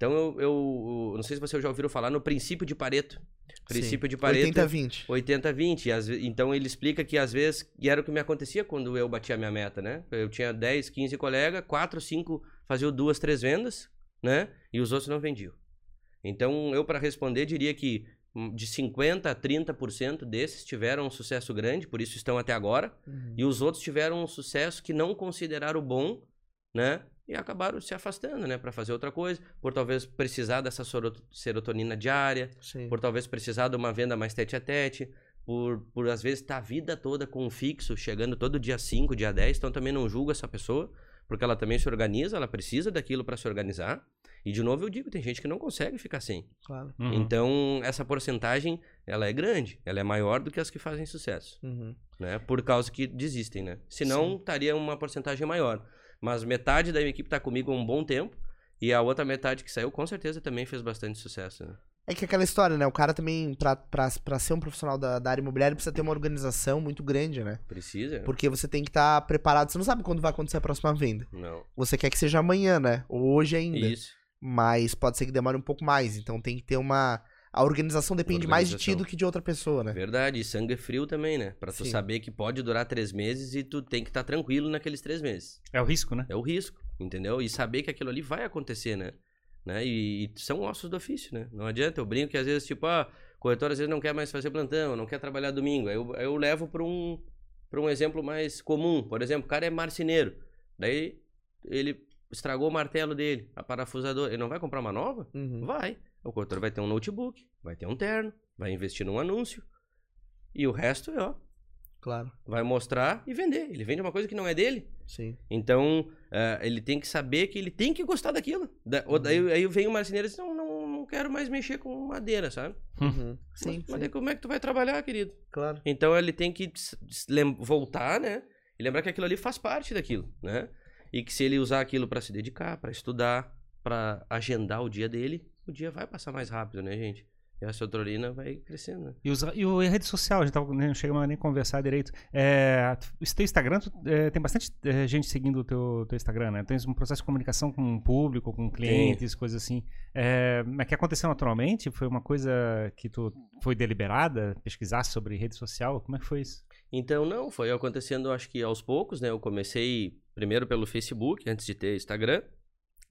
Então, eu, eu, eu não sei se vocês já ouviram falar no princípio de Pareto. Princípio de Pareto. 80-20. 80-20. e às ve- Então ele explica que às vezes, e era o que me acontecia quando eu batia a minha meta, né? Eu tinha 10, 15 colegas, 4, 5 faziam duas, três vendas, né? E os outros não vendiam. Então eu, para responder, diria que hum, de 50% a 30% desses tiveram um sucesso grande, por isso estão até agora, Uhum. e os outros tiveram um sucesso que não consideraram bom, né? E acabaram se afastando, né? Para fazer outra coisa, por talvez precisar dessa serotonina diária, Sim. por talvez precisar de uma venda mais tete a tete, por, por às vezes estar a vida toda com um fixo, chegando todo dia 5, dia 10, então também não julgo essa pessoa, porque ela também se organiza, ela precisa daquilo para se organizar. E de novo eu digo, tem gente que não consegue ficar sem. Claro. Uhum. Então, essa porcentagem, ela é grande, ela é maior do que as que fazem sucesso, Uhum. né? Por causa que desistem, né? Senão, estaria uma porcentagem maior. Mas metade da minha equipe está comigo há um bom tempo, e a outra metade que saiu, com certeza, também fez bastante sucesso, né? É que aquela história, né? O cara também, pra, pra, pra ser um profissional da, da área imobiliária, precisa ter uma organização muito grande, né? Precisa? Porque você tem que estar preparado. Você não sabe quando vai acontecer a próxima venda. Não. Você quer que seja amanhã, né? Ou hoje ainda. Isso. Mas pode ser que demore um pouco mais. Então tem que ter uma. A organização depende mais de ti Organização. do que de outra pessoa, né? Verdade, e sangue frio também, né? Pra tu Sim. saber que pode durar três meses e tu tem que estar tranquilo naqueles três meses. É o risco, né? É o risco, entendeu? E saber que aquilo ali vai acontecer, né? né? E, e são ossos do ofício, né? Não adianta, eu brinco que às vezes, tipo, ah, corretor às vezes não quer mais fazer plantão, não quer trabalhar domingo. Aí eu, aí eu levo para um, pra um exemplo mais comum. Por exemplo, o cara é marceneiro. Daí ele estragou o martelo dele, a parafusadora. Ele não vai comprar uma nova? Uhum. Vai. O corretor vai ter um notebook, vai ter um terno, vai investir num anúncio. E o resto, ó, Claro. vai mostrar e vender. Ele vende uma coisa que não é dele. Sim. Então, eh, ele tem que saber que ele tem que gostar daquilo. Da, ou daí, aí vem o marceneiro e diz, não, não, não quero mais mexer com madeira, sabe? Uhum. Sim, Mas, sim, mas como é que tu vai trabalhar, querido? claro. Então, ele tem que voltar, né? E lembrar que aquilo ali faz parte daquilo, né? E que se ele usar aquilo para se dedicar, para estudar, para agendar o dia dele, o dia vai passar mais rápido, né, gente? E a serotonina vai crescendo. né? E, os, e o- e a rede social, a gente tava, não chegamos a nem conversar direito. É, esse teu Instagram, tu- é, tem bastante é, gente seguindo o teu, teu Instagram, né? Tens um processo de comunicação com o público, com clientes, coisas assim. É, mas que aconteceu naturalmente? Foi uma coisa que tu foi deliberada? Pesquisar sobre rede social? Como é que foi isso? Então, não, foi acontecendo, acho que aos poucos, né? Eu comecei primeiro pelo Facebook, antes de ter Instagram.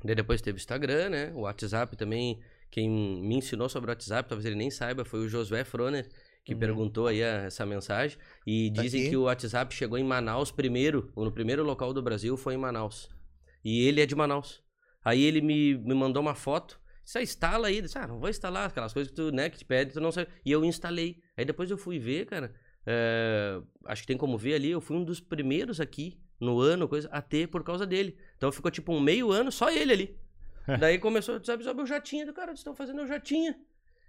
Daí depois teve Instagram, né? O WhatsApp também. Quem me ensinou sobre o WhatsApp, talvez ele nem saiba, foi o Josué Froner, que Uhum. perguntou aí a- essa mensagem. E Tá dizem aqui. que o WhatsApp chegou em Manaus primeiro, ou no primeiro local do Brasil foi em Manaus. E ele é de Manaus. Aí ele me, me mandou uma foto. Disse, ah, instala aí. Disse, ah, não vou instalar aquelas coisas que tu, né, que te pede, tu não sabe. E eu instalei. Aí depois eu fui ver, cara. é, acho que tem como ver ali, eu fui um dos primeiros aqui no ano, coisa, a ter por causa dele. Então ficou tipo um meio ano só ele ali. Daí começou, sabe, eu já tinha, do cara, estão fazendo, eu já tinha.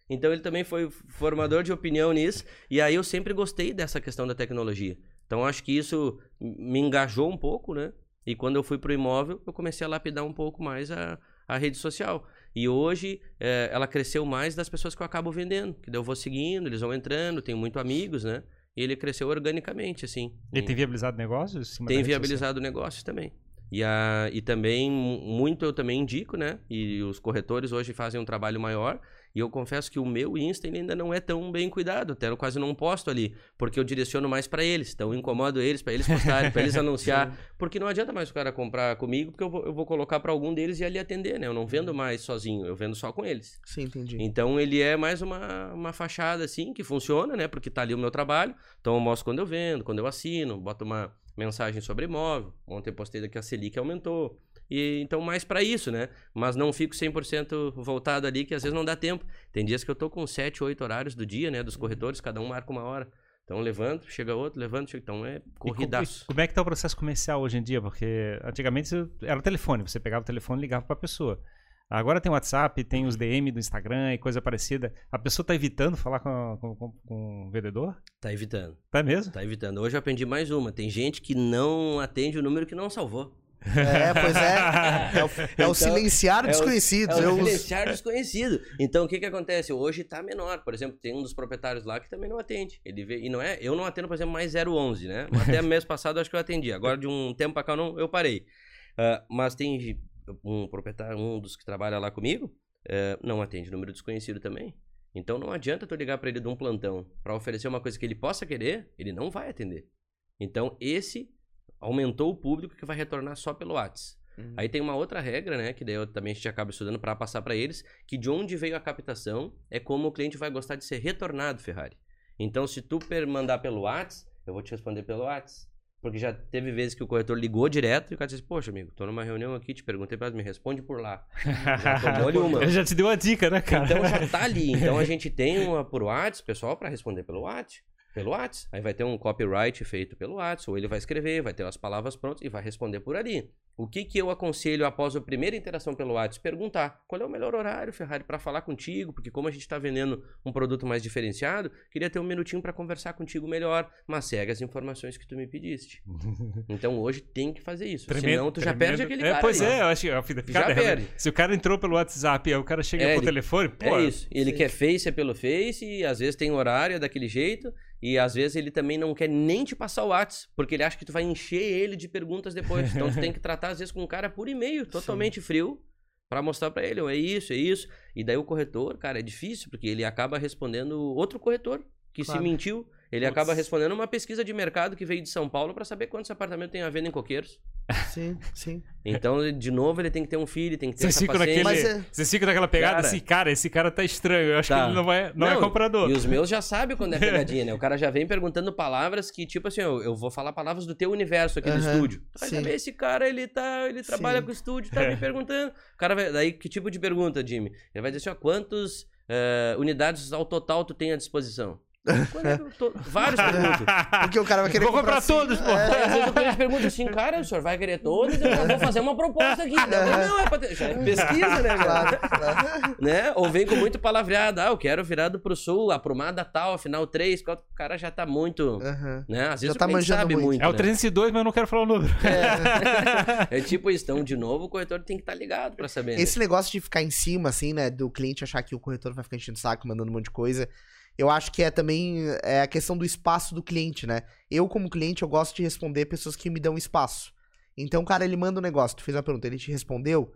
Então ele também foi formador de opinião nisso. E aí eu sempre gostei dessa questão da tecnologia. Então acho que isso me engajou um pouco, né? E quando eu fui pro imóvel, eu comecei a lapidar um pouco mais a, a rede social. E hoje eh, ela cresceu mais das pessoas que eu acabo vendendo. Que daí eu vou seguindo, eles vão entrando, tenho muito amigos, né? Ele cresceu organicamente, assim. Ele tem viabilizado negócios? Tem viabilizado negócios também. E, a, e também, mu- muito eu também indico, né? E os corretores hoje fazem um trabalho maior. E eu confesso que o meu Insta ainda não é tão bem cuidado. Até eu quase não posto ali. Porque eu direciono mais para eles. Então eu incomodo eles, para eles postarem, para eles anunciar. Porque não adianta mais o cara comprar comigo, porque eu vou, eu vou colocar para algum deles e ali atender, né? Eu não vendo mais sozinho, eu vendo só com eles. Sim, entendi. Então ele é mais uma, uma fachada assim que funciona, né? Porque tá ali o meu trabalho. Então eu mostro quando eu vendo, quando eu assino, boto uma mensagem sobre imóvel. Ontem eu postei que a Selic aumentou. E então mais pra isso, né? Mas não fico 100% voltado ali que às vezes não dá tempo. Tem dias que eu tô com 7, 8 horários do dia, né, dos corretores, cada um marca uma hora. Então levanto, chega outro, levanto, chega... então é co- corridaço. e como é que tá o processo comercial hoje em dia? Porque antigamente era telefone, você pegava o telefone e ligava pra pessoa. Agora tem o WhatsApp, tem os DM do Instagram e coisa parecida. A pessoa tá evitando falar com, com- com- com o vendedor? Tá evitando. Tá mesmo? Tá evitando. Hoje eu aprendi mais uma. Tem gente que não atende o número que não salvou. É, pois é. É o, é o Então, silenciar é o- desconhecidos. É eu o uso- silenciar desconhecido. Então, o que que acontece? Hoje tá menor. Por exemplo, tem um dos proprietários lá que também não atende. Ele vê, e não é, eu não atendo, por exemplo, mais 011, né? Até mês passado eu acho que eu atendi. Agora, de um tempo pra cá, eu, não, eu parei. Ah, mas tem um proprietário, um dos que trabalha lá comigo, eh, não atende número desconhecido também. Então, não adianta tu ligar pra ele de um plantão pra oferecer uma coisa que ele possa querer, ele não vai atender. Então, esse aumentou o público que vai retornar só pelo WhatsApp. Uhum. Aí tem uma outra regra, né, que daí eu, também a gente acaba estudando para passar para eles, que de onde veio a captação é como o cliente vai gostar de ser retornado, Ferrari. Então, se tu mandar pelo WhatsApp, eu vou te responder pelo WhatsApp. Porque já teve vezes que o corretor ligou direto e o cara disse, poxa, amigo, tô numa reunião aqui, te perguntei pra me responde por lá. Já uma. Ele já te deu a dica, né, cara? Então já tá ali. Então a gente tem uma por WhatsApp, pessoal, para responder pelo WhatsApp. Pelo WhatsApp. Aí vai ter um copyright feito pelo WhatsApp, ou ele vai escrever, vai ter as palavras prontas e vai responder por ali. O que, que eu aconselho após a primeira interação pelo WhatsApp? Perguntar qual é o melhor horário, Ferrari, para falar contigo, porque como a gente está vendendo um produto mais diferenciado, queria ter um minutinho para conversar contigo melhor, mas segue as informações que tu me pediste. Então hoje tem que fazer isso, Tremendo- senão tu já tremendo- perde aquele é, cara Pois ali. é, eu acho que é, fica Já dela. perde. Se o cara entrou pelo WhatsApp e aí o cara chega É, por ele- telefone, pô. É isso. Ele sim. quer Face é pelo Face, e às vezes tem horário é daquele jeito, e às vezes ele também não quer nem te passar o WhatsApp, porque ele acha que tu vai encher ele de perguntas depois. Então tu tem que tratar às vezes com um cara por e-mail, totalmente frio, pra mostrar pra ele, ó, é isso, é isso. E daí o corretor, cara, é difícil, porque ele acaba respondendo outro corretor que Claro. se mentiu. Ele Putz. acaba respondendo uma pesquisa de mercado que veio de São Paulo pra saber quantos apartamentos tem à venda em Coqueiros. Sim, sim. Então, de novo, ele tem que ter um filho, tem que ter Vocês essa paciência. naquele. Mas é- Vocês ficam naquela pegada Cara- assim, cara, esse cara tá estranho. Eu acho Tá. que ele não, vai, não, é Não, comprador. E os meus já sabem quando é pegadinha, né? O cara já vem perguntando palavras que, tipo assim, eu, eu vou falar palavras do teu universo aqui do estúdio. Vai sim. saber, esse cara, ele tá. Ele trabalha Sim. com o estúdio, tá É. me perguntando. O cara vai. Daí, que tipo de pergunta, Jimmy? Ele vai dizer assim, ó, quantas eh, unidades ao total tu tem à disposição? É tô... Vários perguntam. Porque o cara vai querer Vou comprar cinco. todos, pô. É. Às vezes o cliente pergunta assim, cara, o senhor vai querer todos? Eu vou fazer uma proposta aqui. Não, não, é pra ter... Já é pesquisa, né, Claro, cara? claro. né? Ou vem com muito palavreado. Ah, eu quero virado pro sul, aprumada tal, final 3. O cara já tá muito... Aham. Né? Às vezes Já tá o cliente manjando sabe muito. muito. É o né? 302, mas eu não quero falar o número. É tipo isso. Então, de novo, o corretor tem que estar ligado pra saber. né? Esse negócio de ficar em cima, assim, né, do cliente achar que o corretor vai ficar enchendo o saco, mandando um monte de coisa, eu acho que é também é a questão do espaço do cliente, né? Eu, como cliente, eu gosto de responder pessoas que me dão espaço. Então, o cara, ele manda um negócio, tu fez uma pergunta, ele te respondeu,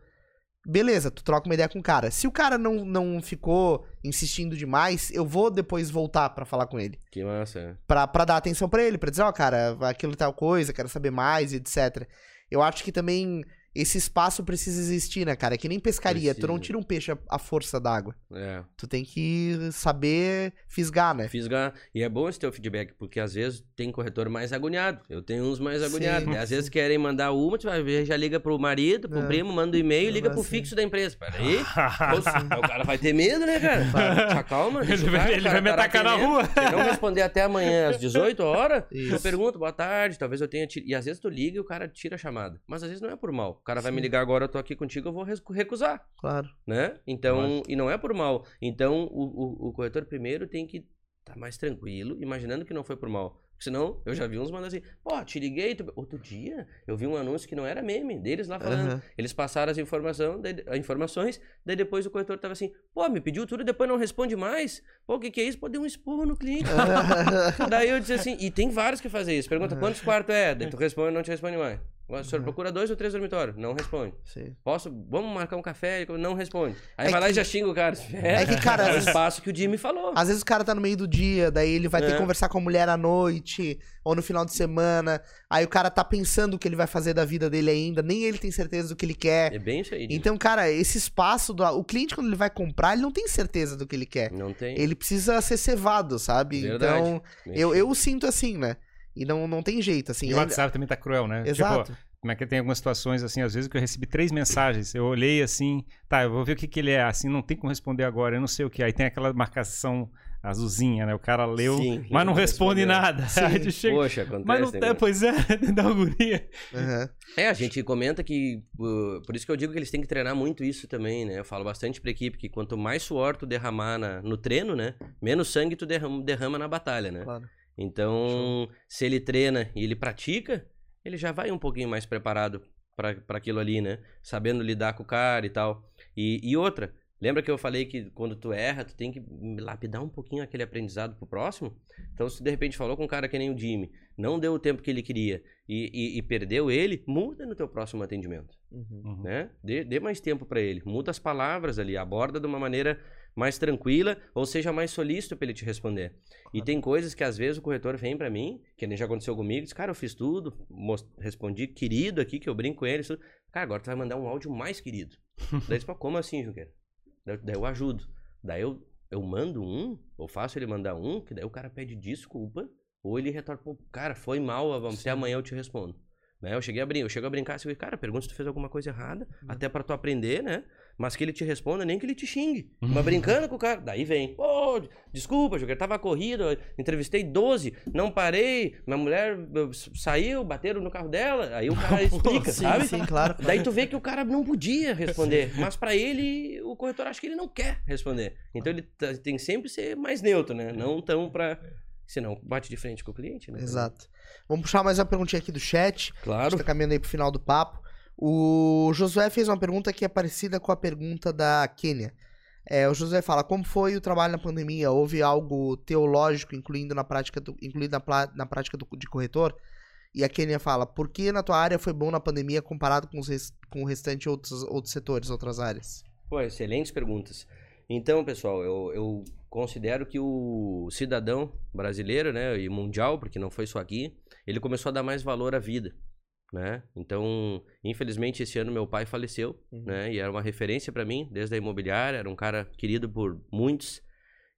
beleza, tu troca uma ideia com o cara. Se o cara não, não ficou insistindo demais, eu vou depois voltar pra falar com ele. Que massa. é. Pra, pra dar atenção pra ele, pra dizer, ó, cara, aquilo e tal coisa, quero saber mais, etc. Eu acho que também esse espaço precisa existir, né, cara? É que nem pescaria, tu não Precisa. tira um peixe à- força d'água. É. Tu tem que saber fisgar, né? Fisgar. E é bom esse teu feedback, porque às vezes tem corretor mais agoniado. Eu tenho uns mais agoniados. Às vezes querem mandar uma, tu vai ver, já liga pro marido, pro É. primo, manda um e-mail e liga pro fixo da empresa. Peraí. O cara vai ter medo, né, cara? Acalma. deixa Ele o vai- cara, o ele cara vai me tá atacar na rua. Se não responder até amanhã às 18 horas, Isso. eu pergunto, boa tarde, talvez eu tenha... E às vezes tu liga e o cara tira a chamada. Mas às vezes não é por mal. O cara vai me ligar agora, eu tô aqui contigo, eu vou recusar Claro. né? Então, Lógico. e não é por mal. Então, o, o, o corretor primeiro tem que estar mais tranquilo, imaginando que não foi por mal. Porque senão, eu já vi uns mandando assim, pô, te liguei, tu- outro dia eu vi um anúncio que não era meme, deles lá falando. Aham. Eles passaram as, informação, daí- as informações, daí depois o corretor tava assim, pô, me pediu tudo e depois não responde mais. Pô, o que que é isso? Pô, deu um esporro no cliente. daí eu disse assim, e tem vários que fazem isso. Pergunta, quantos quartos é? Daí tu responde, não te responde mais. O senhor procura dois ou três dormitórios? Não responde. Sim. Posso? Vamos marcar um café? Não responde. Aí É vai lá que- e já xinga o cara. É que, cara, é o espaço que o Jimmy falou. Às vezes o cara tá no meio do dia, daí ele vai ter É. que conversar com a mulher à noite, ou no final de semana. Aí o cara tá pensando o que ele vai fazer da vida dele ainda, nem ele tem certeza do que ele quer. É bem isso aí. Jimmy. Então, cara, esse espaço do. O cliente, quando ele vai comprar, ele não tem certeza do que ele quer. Não tem. Ele precisa ser cevado, sabe? Verdade. Então, eu, eu sinto assim, né? E não, não tem jeito, assim. E o WhatsApp também tá cruel, né? Exato. Tipo, como é que tem algumas situações, assim, às vezes que eu recebi três mensagens, eu olhei assim, tá, eu vou ver o que que ele é, assim, não tem como responder agora, eu não sei o que. Aí tem aquela marcação azulzinha, né? O cara leu, Sim, mas não responde respondeu. nada. Aí tu chega, Poxa, acontece. mas não né, é, cara? pois é, dá uma guria. Aham. É, a gente comenta que. uh, por isso que eu digo que eles têm que treinar muito isso também, né? Eu falo bastante pra equipe que quanto mais suor tu derramar na- no treino, né? Menos sangue tu derrama, derrama na batalha, né? Claro. Então, se ele treina e ele pratica, ele já vai um pouquinho mais preparado pra pra aquilo ali, né? Sabendo lidar com o cara e tal. E, e outra, lembra que eu falei que quando tu erra, tu tem que lapidar um pouquinho aquele aprendizado pro próximo? Então, se tu de repente falou com um cara que nem o Jimmy, não deu o tempo que ele queria e, e- e perdeu ele, muda no teu próximo atendimento Uhum. né? Dê, dê mais tempo pra ele. Muda as palavras ali, aborda de uma maneira mais tranquila ou seja mais solícito pra ele te responder. E tem coisas que às vezes o corretor vem pra mim, que nem já aconteceu comigo, diz, cara, eu fiz tudo, respondi querido aqui, que eu brinco com ele, isso. cara, agora tu vai mandar um áudio mais querido. daí fala, como assim, Junqueira? Daí, daí eu ajudo. Daí eu, eu mando um, ou faço ele mandar um, que daí o cara pede desculpa, ou ele retorna, pô, cara, foi mal, vamos até amanhã eu te respondo. Né? Eu cheguei a brincar, eu chego a brincar assim, cara, pergunta se tu fez alguma coisa errada, até pra tu aprender, né? Mas que ele te responda, nem que ele te xingue. Mas brincando com o cara. Daí vem, pô, desculpa, Jogueira, tava corrido, entrevistei 12, não parei, minha mulher saiu, bateram no carro dela. Aí o cara explica, Sim, sabe? sim, claro. Daí tu vê que o cara não podia responder, mas pra ele, o corretor acha que ele não quer responder. Então ele tem que sempre ser mais neutro, né? Não tão pra. Senão bate de frente com o cliente, né? Exato. Vamos puxar mais uma perguntinha aqui do chat. A Claro. gente tá caminhando aí pro final do papo. O Josué fez uma pergunta que é parecida com a pergunta da Kênia. É, o Josué fala, como foi o trabalho na pandemia? Houve algo teológico incluindo na prática do, incluído na, na prática do- de corretor? E a Kênia fala, por que na tua área foi bom na pandemia comparado com, os com o restante outros, outros setores, outras áreas? Pô, excelentes perguntas. Então, pessoal, eu, eu considero que o cidadão brasileiro, né, e mundial, porque não foi só aqui, ele começou a dar mais valor à vida, né? Então, infelizmente, esse ano meu pai faleceu, Uhum. né, e era uma referência para mim, desde a imobiliária, era um cara querido por muitos,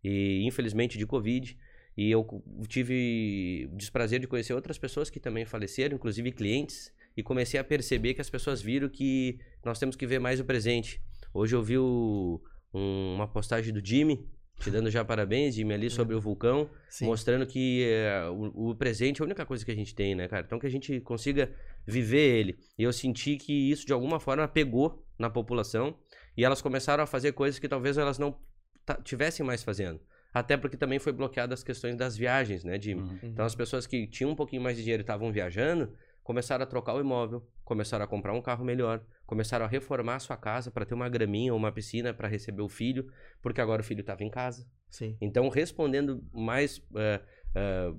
e infelizmente de Covid. E eu tive o desprazer de conhecer outras pessoas que também faleceram, inclusive clientes, e comecei a perceber que as pessoas viram que nós temos que ver mais o presente. Hoje eu vi o- um- uma postagem do Jimmy, te dando já parabéns, Jimmy, ali sobre o vulcão, Sim. mostrando que é, o, o presente é a única coisa que a gente tem, né, cara? Então que a gente consiga viver ele. E eu senti que isso de alguma forma pegou na população e elas começaram a fazer coisas que talvez elas não tivessem mais fazendo. Até porque também foi bloqueada as questões das viagens, né, Jimmy? Uhum. Então as pessoas que tinham um pouquinho mais de dinheiro e estavam viajando, começaram a trocar o imóvel, começaram a comprar um carro melhor, começaram a reformar a sua casa para ter uma graminha ou uma piscina para receber o filho, porque agora o filho estava em casa. Sim. Então, respondendo mais eh, eh,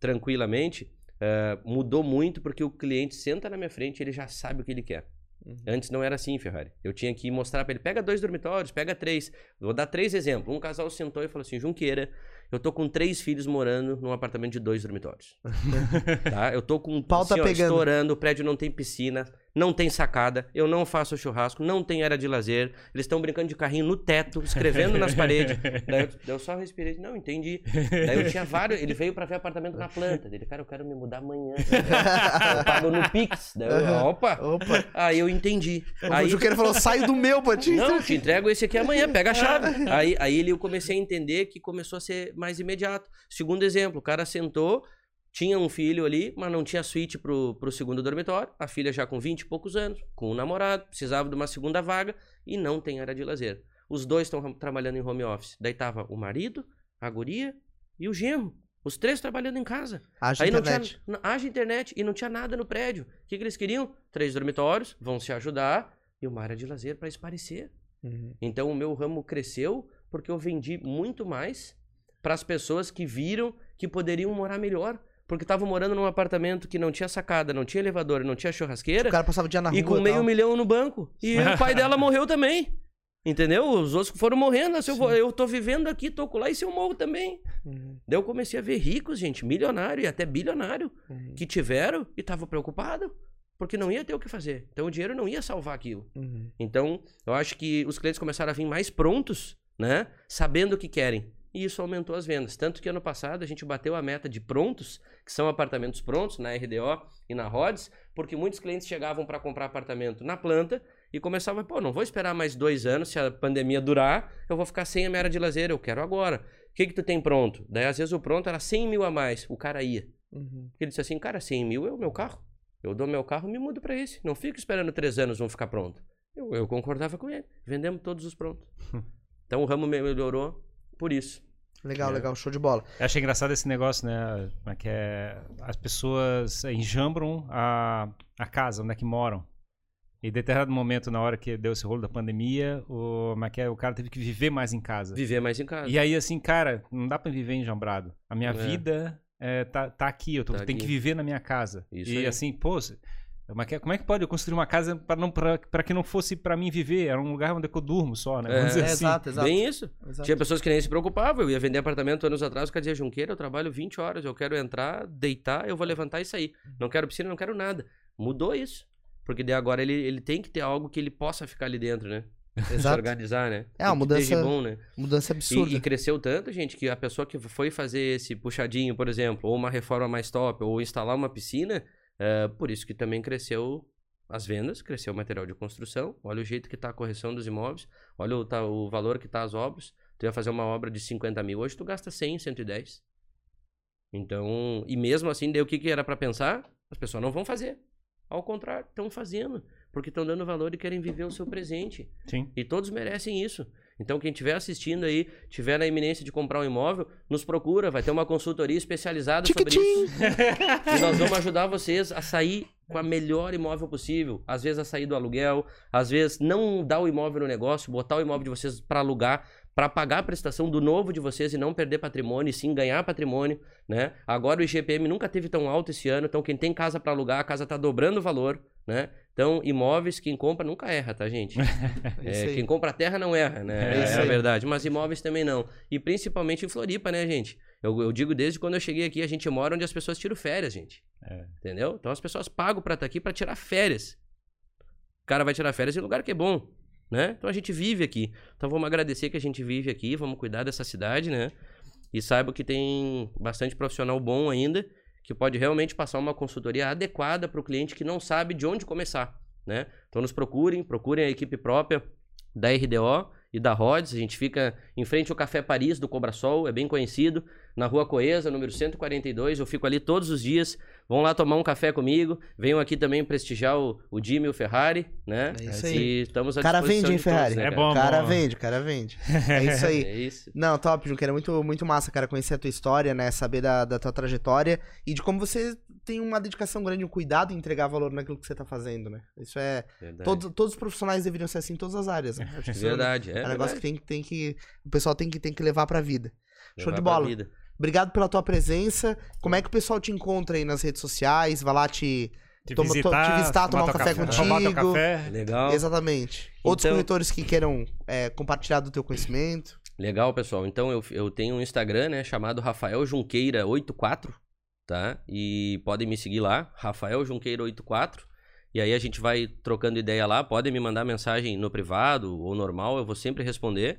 tranquilamente, eh, mudou muito porque o cliente senta na minha frente e ele já sabe o que ele quer. Uhum. Antes não era assim, Ferrari. Eu tinha que mostrar para ele, pega dois dormitórios, pega três. Vou dar três exemplos. Um casal sentou e falou assim, Junqueira, eu tô com três filhos morando num apartamento de dois dormitórios. tá? Eu tô com O pau tá assim, ó, estourando, o prédio não tem piscina, não tem sacada, eu não faço churrasco, não tem área de lazer, eles estão brincando de carrinho no teto, escrevendo nas paredes. Daí eu, eu só respirei, não, entendi. Daí eu tinha vários, ele veio pra ver apartamento na planta. Ele, cara, eu quero me mudar amanhã. eu pago no Pix. Daí eu, opa! Opa. Aí eu entendi. O Aí, Juqueira falou, saio do meu pra ti. não, te entrego esse aqui amanhã, pega a chave. Aí, aí ele, eu comecei a entender que começou a ser mais imediato. Segundo exemplo, o cara sentou, tinha um filho ali, mas não tinha suíte pro, pro segundo dormitório. A filha já com 20 e poucos anos, com um namorado, precisava de uma segunda vaga e não tem área de lazer. Os dois estão trabalhando em home office. Daí tava o marido, a guria e o genro. Os três trabalhando em casa. Haja Aí não internet. tinha n- haja internet e não tinha nada no prédio. O que, que eles queriam? Três dormitórios, vão se ajudar e uma área de lazer para esparecer. Uhum. Então o meu ramo cresceu porque eu vendi muito mais para as pessoas que viram que poderiam morar melhor. Porque estavam morando num apartamento que não tinha sacada, não tinha elevador, não tinha churrasqueira O cara passava o dia na rua e com meio tal. milhão no banco. E o pai dela morreu também. Entendeu? Os outros foram morrendo. Se eu, vou- eu tô vivendo aqui, tô lá e se eu morro também. Uhum. Daí eu comecei a ver ricos, gente, milionário e até bilionário, Uhum. que tiveram e estavam preocupados. Porque não ia ter o que fazer. Então o dinheiro não ia salvar aquilo. Uhum. Então, eu acho que os clientes começaram a vir mais prontos, né? Sabendo o que querem. E isso aumentou as vendas. Tanto que ano passado a gente bateu a meta de prontos, que são apartamentos prontos na RDO e na Rhodes, porque muitos clientes chegavam para comprar apartamento na planta e começavam, pô, não vou esperar mais dois anos, se a pandemia durar, eu vou ficar sem a minha área de lazer, eu quero agora. O que, que tu tem pronto? Daí, às vezes, o pronto era 100 mil a mais, o cara ia. Uhum. Ele disse assim, cara, 100 mil é o meu carro. Eu dou meu carro e me mudo para esse. Não fico esperando três anos, vão ficar pronto. Eu, eu concordava com ele. Vendemos todos os prontos. então o ramo me- melhorou por isso. Legal, É. legal, show de bola. Eu achei engraçado esse negócio, né? É que é? As pessoas enjambram a, a casa onde é que moram. E em determinado momento, na hora que deu esse rolo da pandemia, o, é que é? o cara teve que viver mais em casa. Viver mais em casa. E aí, assim, cara, não dá pra viver enjambrado. A minha É. vida é, tá, tá aqui, eu tô, Tá tenho aqui. que viver na minha casa. Isso e aí. assim, pô, se- como é, que, é- como é que pode eu construir uma casa pra que não fosse pra mim viver? Era um lugar onde eu durmo só, né? É, Vamos dizer É, assim. exato, exato. Bem isso. exato. Tinha pessoas que nem se preocupavam. Eu ia vender apartamento anos atrás, o cara dizia, Junqueira, eu trabalho 20 horas, eu quero entrar, deitar, eu vou levantar e sair. Não quero piscina, não quero nada. Mudou isso. Porque daí agora ele, ele tem que ter algo que ele possa ficar ali dentro, né? Se Exato. organizar, né? É, uma de mudança bom, né? Mudança E, absurda. e cresceu tanto, gente, que a pessoa que foi fazer esse puxadinho, por exemplo, ou uma reforma mais top, ou instalar uma piscina, é, por isso que também cresceu as vendas, cresceu o material de construção. Olha o jeito que está a correção dos imóveis, olha o, tá, o valor que está as obras. Tu ia fazer uma obra de 50 mil, hoje tu gasta 100, 110. Então, e mesmo assim, daí o que, que era para pensar? As pessoas não vão fazer. Ao contrário, estão fazendo, porque estão dando valor e querem viver o seu presente. Sim. E todos merecem isso. Então, quem estiver assistindo aí, tiver na iminência de comprar um imóvel, nos procura, vai ter uma consultoria especializada sobre isso. E nós vamos ajudar vocês a sair com a melhor imóvel possível. Às vezes a sair do aluguel, às vezes não dar o imóvel no negócio, botar o imóvel de vocês para alugar, para pagar a prestação do novo de vocês e não perder patrimônio, e sim ganhar patrimônio, né? Agora o IGPM nunca teve tão alto esse ano, então quem tem casa para alugar, a casa tá dobrando o valor, né? Então, imóveis, quem compra nunca erra, tá, gente? É É, quem compra terra não erra, né? É É, isso a verdade. Mas imóveis também não. E principalmente em Floripa, né, gente? Eu, eu digo desde quando eu cheguei aqui, a gente mora onde as pessoas tiram férias, gente. É. Entendeu? Então as pessoas pagam pra estar aqui pra tirar férias. O cara vai tirar férias em lugar que é bom, né? Então a gente vive aqui. Então vamos agradecer que a gente vive aqui, vamos cuidar dessa cidade, né? E saiba que tem bastante profissional bom ainda, que pode realmente passar uma consultoria adequada para o cliente que não sabe de onde começar, né? Então nos procurem, procurem a equipe própria da RDO e da Rhodes. A gente fica em frente ao Café Paris do Cobrasol, é bem conhecido, na Rua Coesa, número 142. Eu fico ali todos os dias. Vão lá tomar um café comigo. Venham aqui também prestigiar o, o Jimmy e o Ferrari, né? É isso aí. E estamos à O cara vende, hein, de todos, Ferrari? né, É cara? bom. O cara bom. vende, o cara vende. É isso aí. É isso. Não, top, Junqueira. É muito, muito massa, cara, conhecer a tua história, né? Saber da, da tua trajetória e de como você tem uma dedicação grande, um cuidado em entregar valor naquilo que você tá fazendo, né? Isso é. Verdade. Todos, todos os profissionais deveriam ser assim em todas as áreas, né? É Verdade, é, É um negócio que verdade. tem, que tem que. O pessoal tem que, tem que levar pra vida. Show Levar de pra bola. vida. Obrigado pela tua presença. Como é que o pessoal te encontra aí nas redes sociais? Vai lá te. Te Toma- to- visitar, te visitar, tomar um teu café Tomar teu contigo. café. Legal. Exatamente. Outros Então- corretores que queiram é, compartilhar do teu conhecimento. Legal, pessoal. Então eu, eu tenho um Instagram, né, chamado Rafael Junqueira84, tá? E podem me seguir lá, Rafael Junqueira84. E aí a gente vai trocando ideia lá. Podem me mandar mensagem no privado ou normal, eu vou sempre responder.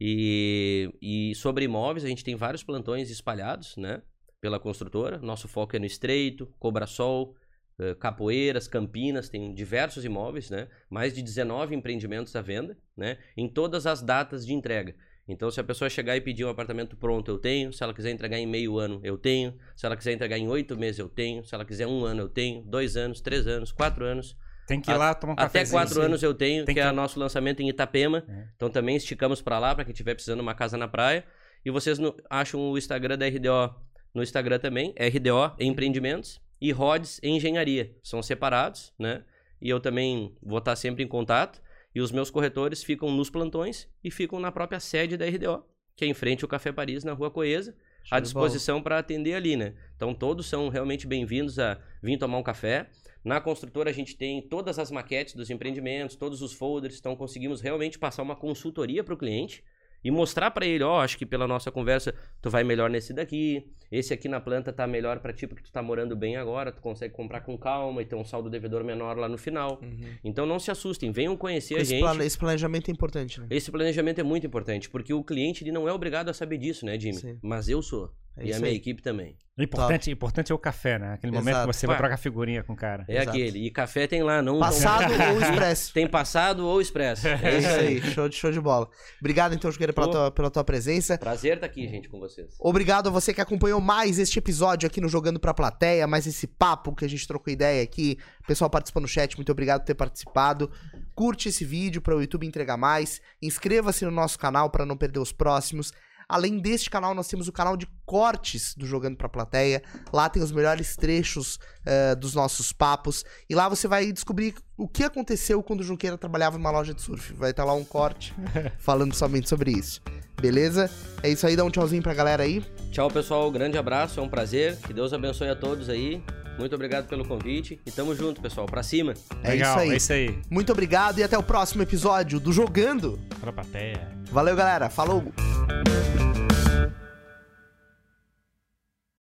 E, e sobre imóveis, a gente tem vários plantões espalhados, né? Pela construtora. Nosso foco é no Estreito, Cobrasol, eh, Capoeiras, Campinas, tem diversos imóveis, né? Mais de 19 empreendimentos à venda, né? Em todas as datas de entrega. Então, se a pessoa chegar e pedir um apartamento pronto, eu tenho. Se ela quiser entregar em meio ano, eu tenho. Se ela quiser entregar em oito meses, eu tenho. Se ela quiser um ano, eu tenho. Dois anos, três anos, quatro anos. Tem que ir lá tomar um Até cafezinho. quatro anos eu tenho, Tem que, é que- o nosso lançamento em Itapema. É. Então também esticamos pra lá, pra quem estiver precisando de uma casa na praia. E vocês no- acham o Instagram da RDO no Instagram também, RDO Empreendimentos e Rods Engenharia. São separados, né? E eu também vou estar sempre em contato. E os meus corretores ficam nos plantões e ficam na própria sede da RDO, que é em frente ao Café Paris, na Rua Coesa, à disposição para atender ali, né? Então todos são realmente bem-vindos a vir tomar um café. Na construtora a gente tem todas as maquetes dos empreendimentos, todos os folders, então conseguimos realmente passar uma consultoria para o cliente e mostrar para ele, ó, acho que pela nossa conversa tu vai melhor nesse daqui, esse aqui na planta tá melhor para ti porque tu tá morando bem agora, tu consegue comprar com calma e ter um saldo devedor menor lá no final. Então não se assustem, venham conhecer a Esse, gente. plane- esse planejamento é importante, né? Esse planejamento é muito importante, porque o cliente ele não é obrigado a saber disso, né, Jimmy? Sim. Mas eu sou. É e a minha aí. equipe também. O importante, importante é o café, né? Aquele momento Exato. que você vai trocar figurinha com o cara. É Exato. aquele. E café tem lá, não Passado ou expresso. Tem passado ou expresso. É isso aí, show de, show de bola. Obrigado, então, Juqueira, pela tua, pela tua presença. Prazer estar aqui, gente, com vocês. Obrigado a você que acompanhou mais este episódio aqui no Jogando Pra Plateia, mais esse papo que a gente trocou ideia aqui. O pessoal participou no chat, muito obrigado por ter participado. Curte esse vídeo para o YouTube entregar mais. Inscreva-se no nosso canal para não perder os próximos. Além deste canal, nós temos o canal de cortes do Jogando Pra Plateia. Lá tem os melhores trechos eh, dos nossos papos. E lá você vai descobrir o que aconteceu quando o Junqueira trabalhava numa loja de surf. Vai estar lá um corte falando somente sobre isso. Beleza? É isso aí, dá um tchauzinho pra galera aí. Tchau, pessoal. Grande abraço. É um prazer. Que Deus abençoe a todos aí. Muito obrigado pelo convite. E tamo junto, pessoal. Pra cima. É Legal, isso aí. é isso aí. Muito obrigado e até o próximo episódio do Jogando. Pra plateia. Valeu, galera. Falou!